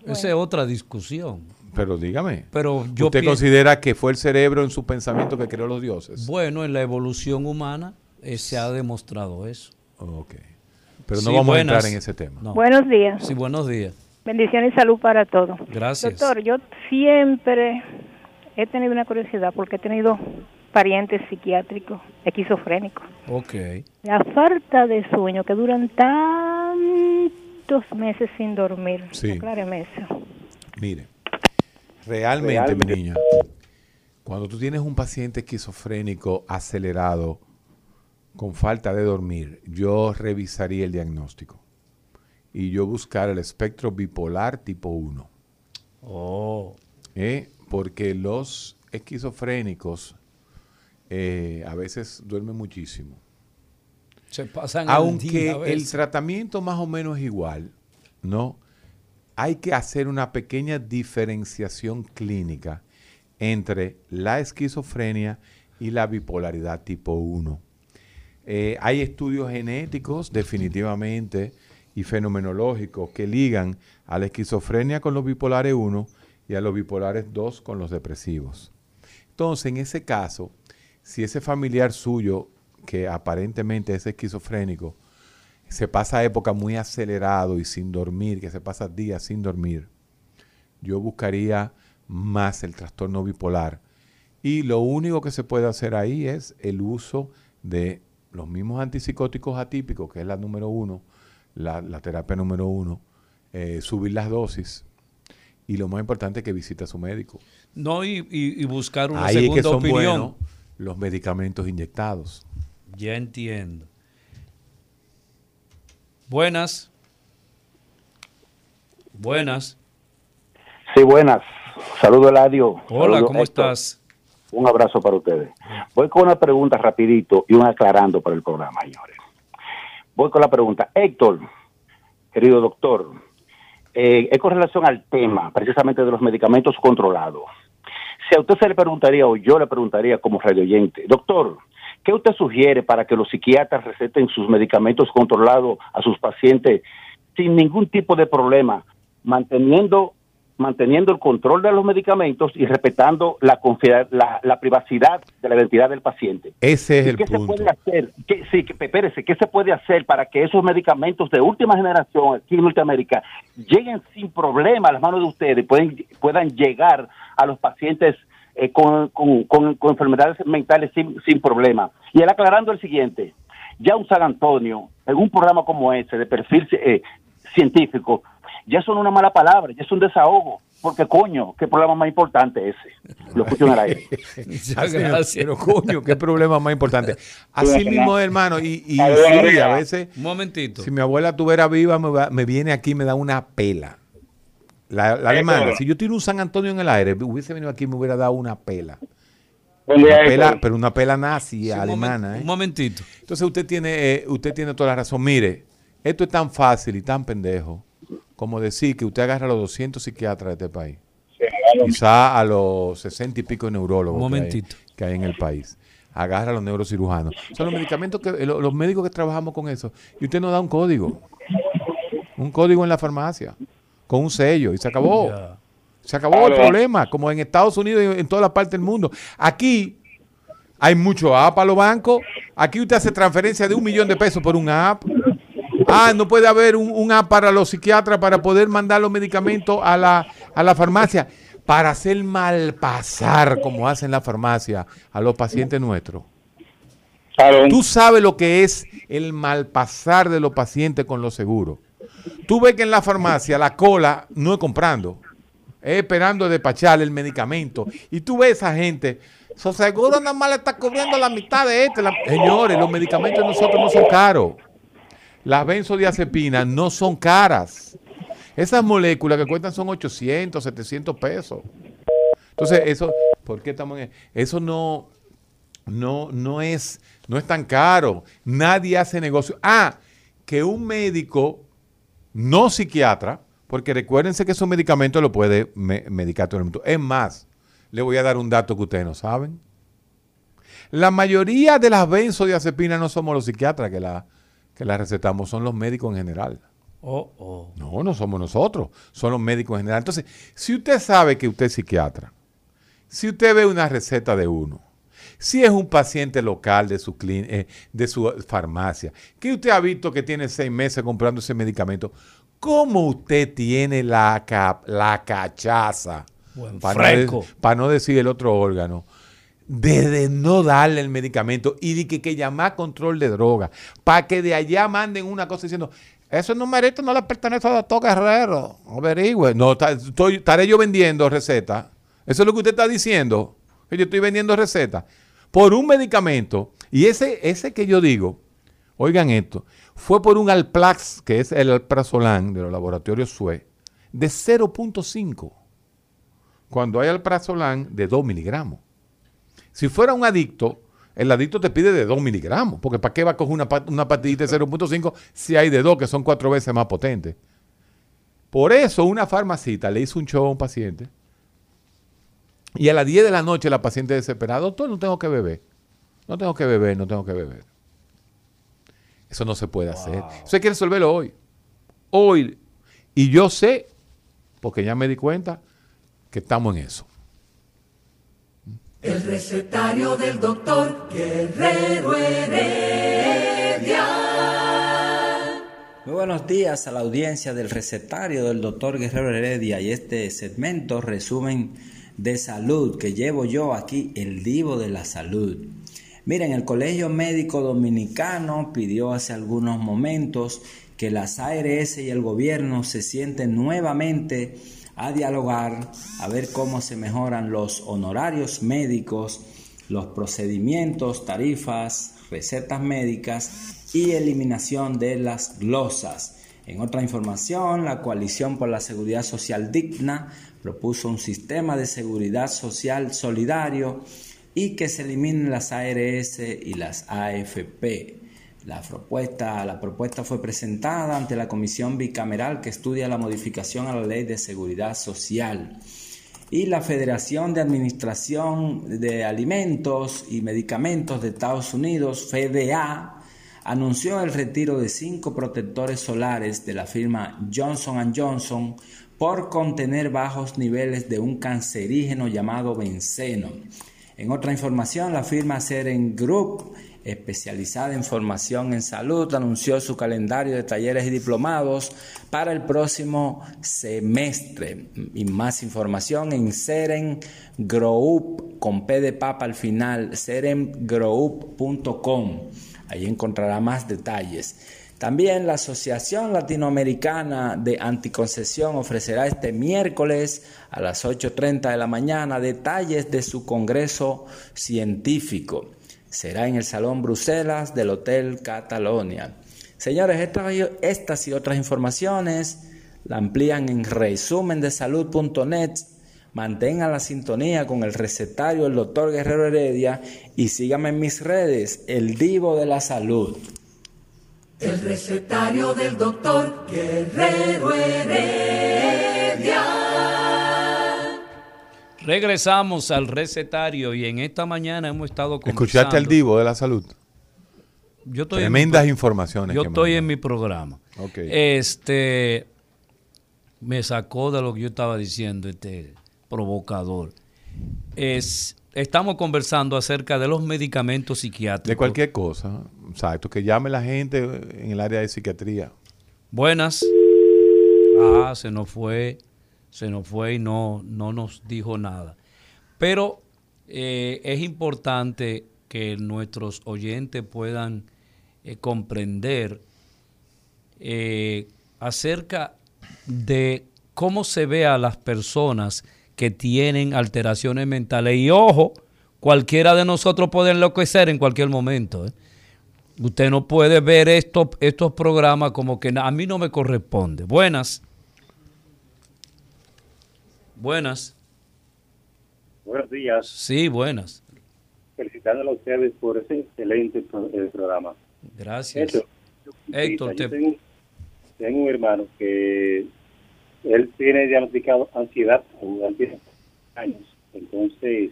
esa es otra discusión. Pero dígame. Pero yo ¿Usted considera que fue el cerebro en su pensamiento que creó los dioses? Bueno, en la evolución humana eh, se ha demostrado eso. Ok. Pero no Sí, vamos buenas. a entrar en ese tema. No. buenos días. Sí, buenos días. Bendiciones y salud para todos. Gracias. Doctor, yo siempre he tenido una curiosidad porque he tenido parientes psiquiátricos, esquizofrénicos. Ok. La falta de sueño que duran tantos meses sin dormir. Sí. Acláreme eso. Mire, realmente, mi niña, cuando tú tienes un paciente esquizofrénico acelerado con falta de dormir, yo revisaría el diagnóstico y yo buscar el espectro bipolar tipo 1. Oh. ¿eh? Porque los esquizofrénicos eh, a veces duermen muchísimo. Se pasan Aunque el tratamiento más o menos es igual, ¿no? Hay que hacer una pequeña diferenciación clínica entre la esquizofrenia y la bipolaridad tipo 1. Eh, hay estudios genéticos definitivamente y fenomenológicos que ligan a la esquizofrenia con los bipolares 1 y a los bipolares 2 con los depresivos. Entonces, en ese caso, si ese familiar suyo, que aparentemente es esquizofrénico, se pasa época muy acelerado y sin dormir, que se pasa días sin dormir, yo buscaría más el trastorno bipolar. Y lo único que se puede hacer ahí es el uso de los mismos antipsicóticos atípicos, que es la número uno, la, la terapia número uno, eh, subir las dosis y lo más importante es que visite a su médico. No, y, y- y buscar una Ahí es segunda que son opinión. buenos los medicamentos inyectados. Ya entiendo. Buenas. Buenas. Sí, buenas. Saludo, Eladio. Hola, Saludo, ¿cómo Héctor. estás? Un abrazo para ustedes. Voy con una pregunta rapidito y un aclarando para el programa, señores. Voy con la pregunta. Héctor, querido doctor, eh, es con relación al tema precisamente de los medicamentos controlados. Si a usted se le preguntaría o yo le preguntaría como radio oyente, doctor, ¿qué usted sugiere para que los psiquiatras receten sus medicamentos controlados a sus pacientes sin ningún tipo de problema, manteniendo manteniendo el control de los medicamentos y respetando la, la, la privacidad de la identidad del paciente? Ese es ¿Y el ¿Qué se punto. puede hacer? ¿Qué, sí, que, espérese, ¿qué se puede hacer para que esos medicamentos de última generación aquí en Norteamérica lleguen sin problema a las manos de ustedes, pueden, puedan llegar a los pacientes eh, con, con- con- con enfermedades mentales sin, sin problema? Y él aclarando el siguiente, ya un San Antonio, en un programa como ese, de perfil eh, científico, ya son una mala palabra, ya es un desahogo, porque coño, qué problema más importante ese. Lo escucho en el aire. [LAUGHS] Gracias. Pero coño, qué problema más importante. Así mismo, ¿no? hermano, y, sí, a veces, Un momentito. si mi abuela tuviera viva, me, va- me viene aquí y me da una pela. La, la alemana, si yo tiro un San Antonio en el aire, hubiese venido aquí y me hubiera dado una pela. Una pero una pela nazi Sí, un alemana. momen- ¿eh? Un momentito. Entonces usted tiene, eh, usted tiene toda la razón. Mire, esto es tan fácil y tan pendejo como decir que usted agarra a los 200 psiquiatras de este país. Quizá a los 60 y pico de neurólogos Un que hay- momentito. Que, hay, en el país. Agarra a los neurocirujanos. Son los medicamentos que, lo- los médicos que trabajamos con eso. Y usted nos da un código. Un código en la farmacia. Con un sello. Y se acabó. Se acabó el problema, como en Estados Unidos y en toda la parte del mundo. Aquí hay mucho app a los bancos. Aquí usted hace transferencia de un millón de pesos por un app. Ah, no puede haber un, un app para los psiquiatras para poder mandar los medicamentos a la, a la farmacia. Para hacer mal pasar, como hacen la farmacia, a los pacientes nuestros. Tú sabes lo que es el malpasar de los pacientes con los seguros. Tú ves que en la farmacia la cola no es comprando, es esperando despachar el medicamento. Y tú ves a esa gente, su seguro nada más le está cubriendo la mitad de este. La- Señores, los medicamentos de nosotros no son caros. Las benzodiazepinas no son caras. Esas moléculas que cuestan son 800, 700 pesos. Entonces, eso, ¿por qué estamos en Eso no, no, no es, no es tan caro. Nadie hace negocio. Ah, que un médico no psiquiatra, porque recuérdense que esos medicamentos los puede me- medicar todo el mundo. Es más, le voy a dar un dato que ustedes no saben. La mayoría de las benzodiazepinas no somos los psiquiatras que la, que la recetamos, son los médicos en general. Oh, oh. No, no somos nosotros, son los médicos en general. Entonces, si usted sabe que usted es psiquiatra, si usted ve una receta de uno, si es un paciente local de su, eh, de su farmacia, que usted ha visto que tiene seis meses comprando ese medicamento, ¿cómo usted tiene la, la cachaza? Buen Para no, para no decir el otro órgano. De, de no darle el medicamento y de que, que llamar control de droga, para que de allá manden una cosa diciendo, ese numerito no le pertenece al doctor Guerrero, averigüe. No, estoy, estaré yo vendiendo recetas. Eso es lo que usted está diciendo, que yo estoy vendiendo recetas. Por un medicamento, y ese, ese que yo digo, oigan esto, fue por un Alplax, que es el Alprazolam de los laboratorios SUE, de 0.5, cuando hay Alprazolam de 2 miligramos. Si fuera un adicto, el adicto te pide de 2 miligramos, porque ¿para qué va a coger una, una pastillita de 0.5 si hay de 2 que son cuatro veces más potentes? Por eso una farmacita le hizo un show a un paciente y a las 10 de la noche la paciente desesperada, doctor, no tengo que beber, no tengo que beber, no tengo que beber. Eso no se puede hacer. Eso hay que resolverlo hoy. Hoy. Y yo sé, porque ya me di cuenta, que estamos en eso. El recetario del doctor Guerrero Heredia. Muy buenos días a la audiencia del recetario del doctor Guerrero Heredia y este segmento resumen de salud que llevo yo aquí, el divo de la salud. Miren, el Colegio Médico Dominicano pidió hace algunos momentos que las ARS y el gobierno se sienten nuevamente a dialogar, a ver cómo se mejoran los honorarios médicos, los procedimientos, tarifas, recetas médicas y eliminación de las glosas. En otra información, la Coalición por la Seguridad Social Digna propuso un sistema de seguridad social solidario y que se eliminen las ARS y las AFP. La propuesta, la propuesta fue presentada ante la comisión bicameral que estudia la modificación a la ley de seguridad social. Y la Federación de Administración de Alimentos y Medicamentos de Estados Unidos, FDA, anunció el retiro de cinco protectores solares de la firma Johnson Johnson por contener bajos niveles de un cancerígeno llamado benceno. En otra información, la firma Seren Group, especializada en formación en salud, anunció su calendario de talleres y diplomados para el próximo semestre. Y más información en Seren Group, con P de papa al final, serengroup.com. Ahí encontrará más detalles. También la Asociación Latinoamericana de Anticoncesión ofrecerá este miércoles a las 8.30 de la mañana detalles de su Congreso Científico. Será en el Salón Bruselas del Hotel Catalonia. Señores, estas, y otras informaciones la amplían en resumendesalud.net. Mantengan la sintonía con el recetario del doctor Guerrero Heredia y síganme en mis redes, el Divo de la Salud. El recetario del doctor Guerrero Heredia. Regresamos al recetario y en esta mañana hemos estado conversando. ¿Escuchaste al divo de la salud? Yo estoy Tremendas informaciones. Yo estoy en mi programa. Este me sacó de lo que yo estaba diciendo, este provocador. Es estamos conversando acerca de los medicamentos psiquiátricos. De cualquier cosa, exacto, que llame la gente en el área de psiquiatría. Buenas. Ah, se nos fue, se nos fue y no, no nos dijo nada. Pero eh, es importante que nuestros oyentes puedan eh, comprender eh, acerca de cómo se ve a las personas que tienen alteraciones mentales. Y ojo, cualquiera de nosotros puede enloquecer en cualquier momento. Usted no puede ver estos programas como que a mí no me corresponde. Buenas. Buenas. Buenos días. Sí, buenas. Felicitándole a ustedes por ese excelente eh, programa. Gracias. Héctor, tengo, un hermano que él tiene diagnosticado ansiedad durante años. Entonces,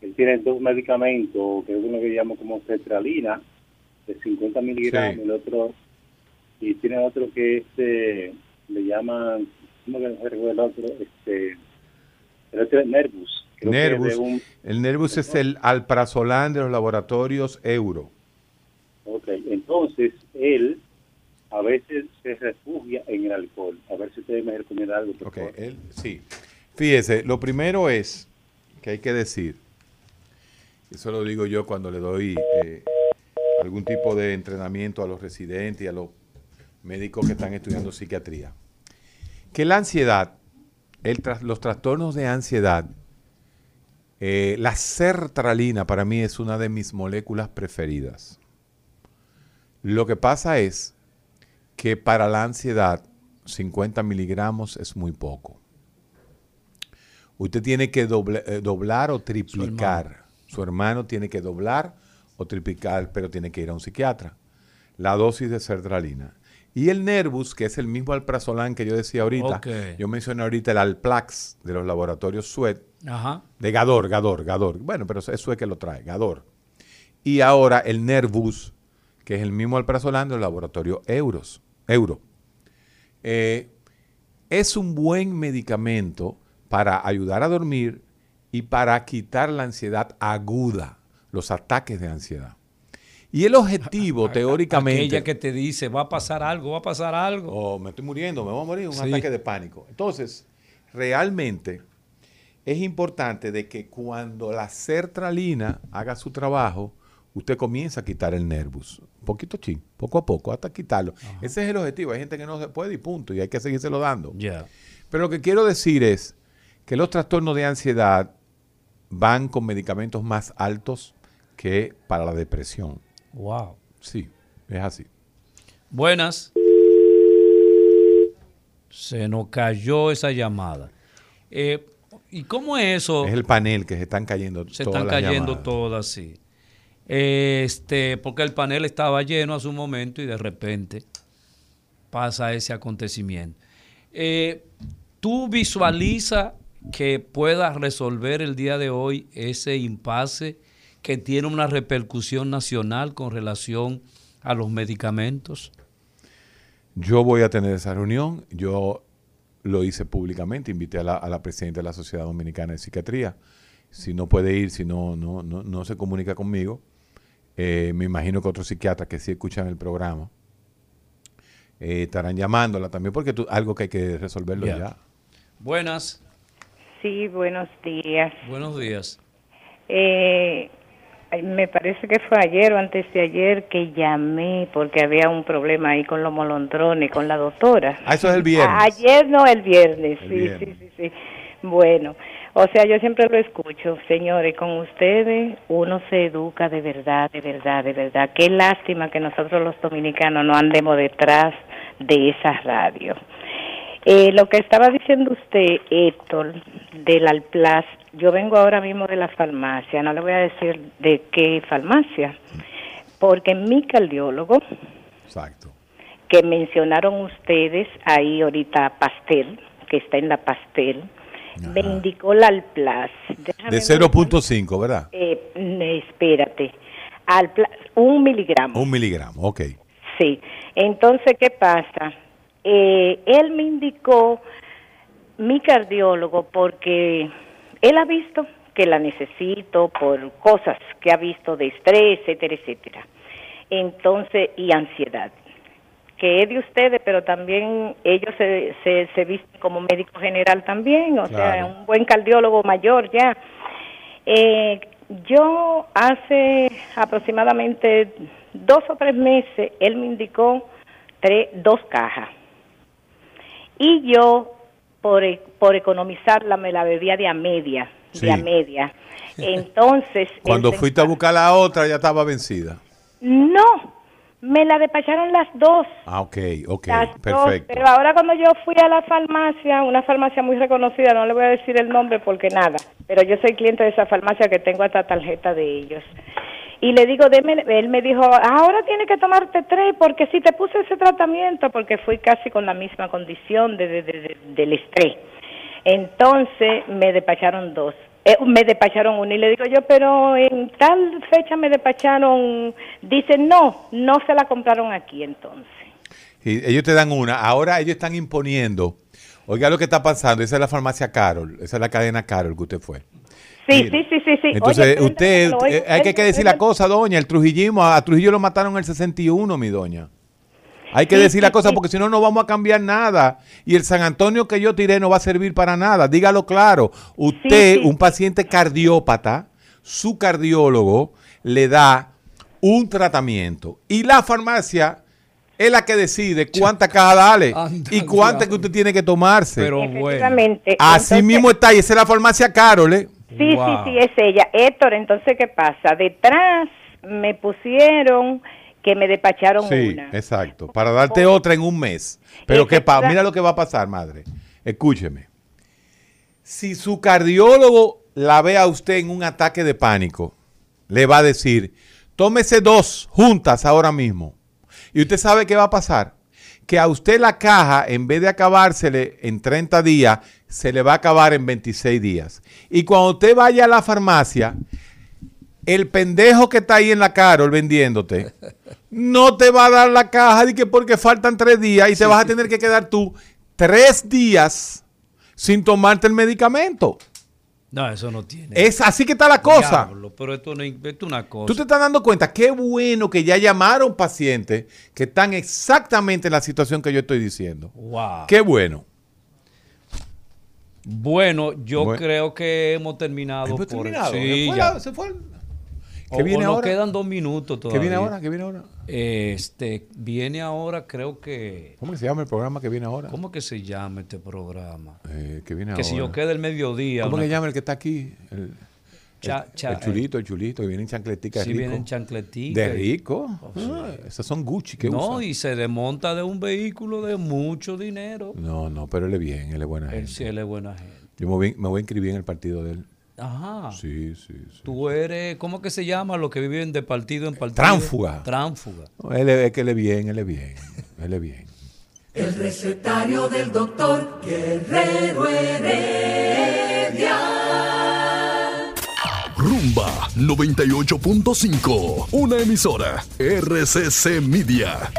él tiene dos medicamentos, que es uno que llamo como cetralina, de 50 miligramos, el otro, y tiene otro que este, le llaman, ¿cómo que no el otro? Este, el otro es Nervus. Nervus. el Nervus es el alprazolam de los laboratorios Euro. Ok, entonces él a veces se refugia en el alcohol. A ver si ustedes me recomiendan algo. ok, Él, sí. Fíjese, lo primero es que hay que decir, eso lo digo yo cuando le doy eh, algún tipo de entrenamiento a los residentes y a los médicos que están estudiando psiquiatría, que la ansiedad, el los trastornos de ansiedad, eh, la sertralina para mí es una de mis moléculas preferidas. Lo que pasa es que para la ansiedad 50 miligramos es muy poco. Usted tiene que eh, doblar o triplicar. Su hermano. tiene que doblar o triplicar, pero tiene que ir a un psiquiatra. La dosis de sertralina. Y el Nervus, que es el mismo alprazolam que yo decía ahorita, yo mencioné ahorita el Alplax de los laboratorios Sued, de Gador, Gador, Gador. Bueno, pero es Sued que lo trae, Gador. Y ahora el Nervus, que es el mismo alprazolam del laboratorio Euros euro. Eh, es un buen medicamento para ayudar a dormir y para quitar la ansiedad aguda, los ataques de ansiedad. Y el objetivo, [LAUGHS] teóricamente. Aquella que te dice, va a pasar algo, va a pasar algo. Oh, me estoy muriendo, me voy a morir, un Sí. ataque de pánico. Entonces, realmente es importante de que cuando la sertralina haga su trabajo, usted comienza a quitar el nervus. Poquito chin, poco a poco, hasta quitarlo. Ese es el objetivo. Hay gente que no se puede y punto, y hay que seguírselo dando. Ya. Pero lo que quiero decir es que los trastornos de ansiedad van con medicamentos más altos que para la depresión. Wow. Sí, es así. Buenas. Se nos cayó esa llamada. Eh, ¿Y cómo es eso? Es el panel que se están cayendo Se todas están cayendo todas, sí. Este, porque el panel estaba lleno a su momento y de repente pasa ese acontecimiento. Eh, ¿Tú visualizas que puedas resolver el día de hoy ese impasse que tiene una repercusión nacional con relación a los medicamentos? Yo voy a tener esa reunión. Yo lo hice públicamente, invité a la, a la presidenta de la Sociedad Dominicana de Psiquiatría. Si no puede ir, si no, no, no, no se comunica conmigo, eh, me imagino que otros psiquiatras que sí escuchan el programa eh, estarán llamándola también, porque tú, algo que hay que resolverlo Ya. ya. Buenas, Sí, buenos días. buenos días. Eh, me parece que fue ayer o antes de ayer que llamé porque había un problema ahí con los molondrones, con la doctora. Ah, eso es el viernes. Ayer no, el viernes. El sí, viernes. sí, sí, sí. Bueno, o sea, yo siempre lo escucho, señores, con ustedes uno se educa de verdad, de verdad, de verdad. Qué lástima que nosotros los dominicanos no andemos detrás de esa radio. Eh, lo que estaba diciendo usted, Héctor, del Alplas, yo vengo ahora mismo de la farmacia, no le voy a decir de qué farmacia, porque mi cardiólogo, Exacto. que mencionaron ustedes ahí ahorita Pastel, que está en la Pastel, me indicó la Alplas. Déjame De ver. 0.5, ¿verdad? Eh, n- espérate, Alplas, un miligramo. Un miligramo, ok. Sí. Entonces, ¿qué pasa? Eh, él me indicó, mi cardiólogo, porque él ha visto que la necesito por cosas que ha visto de estrés, etcétera, etcétera. Entonces, y ansiedad, que es de ustedes, pero también ellos se, se, se visten como médico general también, o sea, un buen cardiólogo mayor ya. Eh, yo hace aproximadamente dos o tres meses, él me indicó tres, dos cajas. Y yo, por, e- por economizarla, me la bebía de a media, Sí. de a media. Entonces, Cuando el- fuiste a buscar la otra, ya estaba vencida. no, me la despacharon las dos. Ah, ok, ok, Las dos, perfecto. pero ahora cuando yo fui a la farmacia, una farmacia muy reconocida, no le voy a decir el nombre porque nada, pero yo soy cliente de esa farmacia que tengo hasta tarjeta de ellos. Y le digo, deme, él me dijo, ahora tiene que tomarte tres porque si te puse ese tratamiento, porque fui casi con la misma condición de- de- del estrés. Entonces me despacharon dos. Eh, me despacharon uno y le digo yo, pero en tal fecha me despacharon, dice, no, no se la compraron aquí entonces. Y ellos te dan una. Ahora ellos están imponiendo. Oiga lo que está pasando. Esa es la farmacia Carol. Esa es la cadena Carol que usted fue. Sí, sí, sí, sí, sí. Entonces, Oye, usted, eh, hay que, que decir la cosa, doña. El trujillismo, a, a Trujillo lo mataron en el 61, mi doña. Hay que Sí, decir la cosa sí. porque si no, no vamos a cambiar nada. Y el San Antonio que yo tiré no va a servir para nada. Dígalo claro. Usted, Sí, sí. un paciente cardiópata, su cardiólogo le da un tratamiento. Y la farmacia es la que decide cuánta caja darle y cuánta que usted tiene que tomarse. Pero Efectivamente. Así Entonces- mismo está. Y esa es la farmacia Carol, Sí, sí, sí, es ella. Héctor, entonces, ¿qué pasa? Detrás me pusieron que me despacharon Sí, una. exacto. Para darte otra en un mes. Pero que pa- mira lo que va a pasar, madre. Escúcheme. Si su cardiólogo la ve a usted en un ataque de pánico, le va a decir, tómese dos juntas ahora mismo. Y usted sabe qué va a pasar. Que a usted la caja, en vez de acabársele en 30 días, se le va a acabar en 26 días. Y cuando usted vaya a la farmacia, el pendejo que está ahí en la Carol vendiéndote, no te va a dar la caja de que porque faltan tres días y te vas a tener que quedar tú tres días sin tomarte el medicamento. No, eso no tiene. Es así que está la cosa. Diablo, pero esto, no, esto es una cosa. Tú te estás dando cuenta, qué bueno que ya llamaron pacientes que están exactamente en la situación que yo estoy diciendo. Wow. Qué bueno. Bueno, yo Bueno. creo que hemos terminado. ¿Hemos por- terminado? Sí, ¿Se fue ya. la- se fue el- O- ¿Qué viene o nos ahora? quedan dos minutos ¿Qué todavía. viene ahora? ¿Qué viene ahora? Este, viene ahora, creo que... ¿Cómo que se llama el programa que viene ahora? ¿Cómo que se llama este programa? Eh, que viene que si yo quedo el mediodía... ¿Cómo que llama el que está aquí? El, Cha- el- cha- el chulito, el chulito, que viene en chancletica Sí, rico. viene en chancletica De rico. Oh, sí. Ah, esas son Gucci que No, usa. y se desmonta de un vehículo de mucho dinero. No, no, pero él es bien, él es buena Él gente. sí, él es buena gente. Yo me voy, me voy a inscribir en el partido de él. Ajá. Sí, sí, sí. Tú eres, ¿cómo que se llama? Los que viven de partido en partido. Tránfuga. Tránfuga. No, él es, es que él es bien, él es bien. Él es bien. El recetario del doctor Guerrero Heredia. Rumba 98.5, una emisora RCC Media.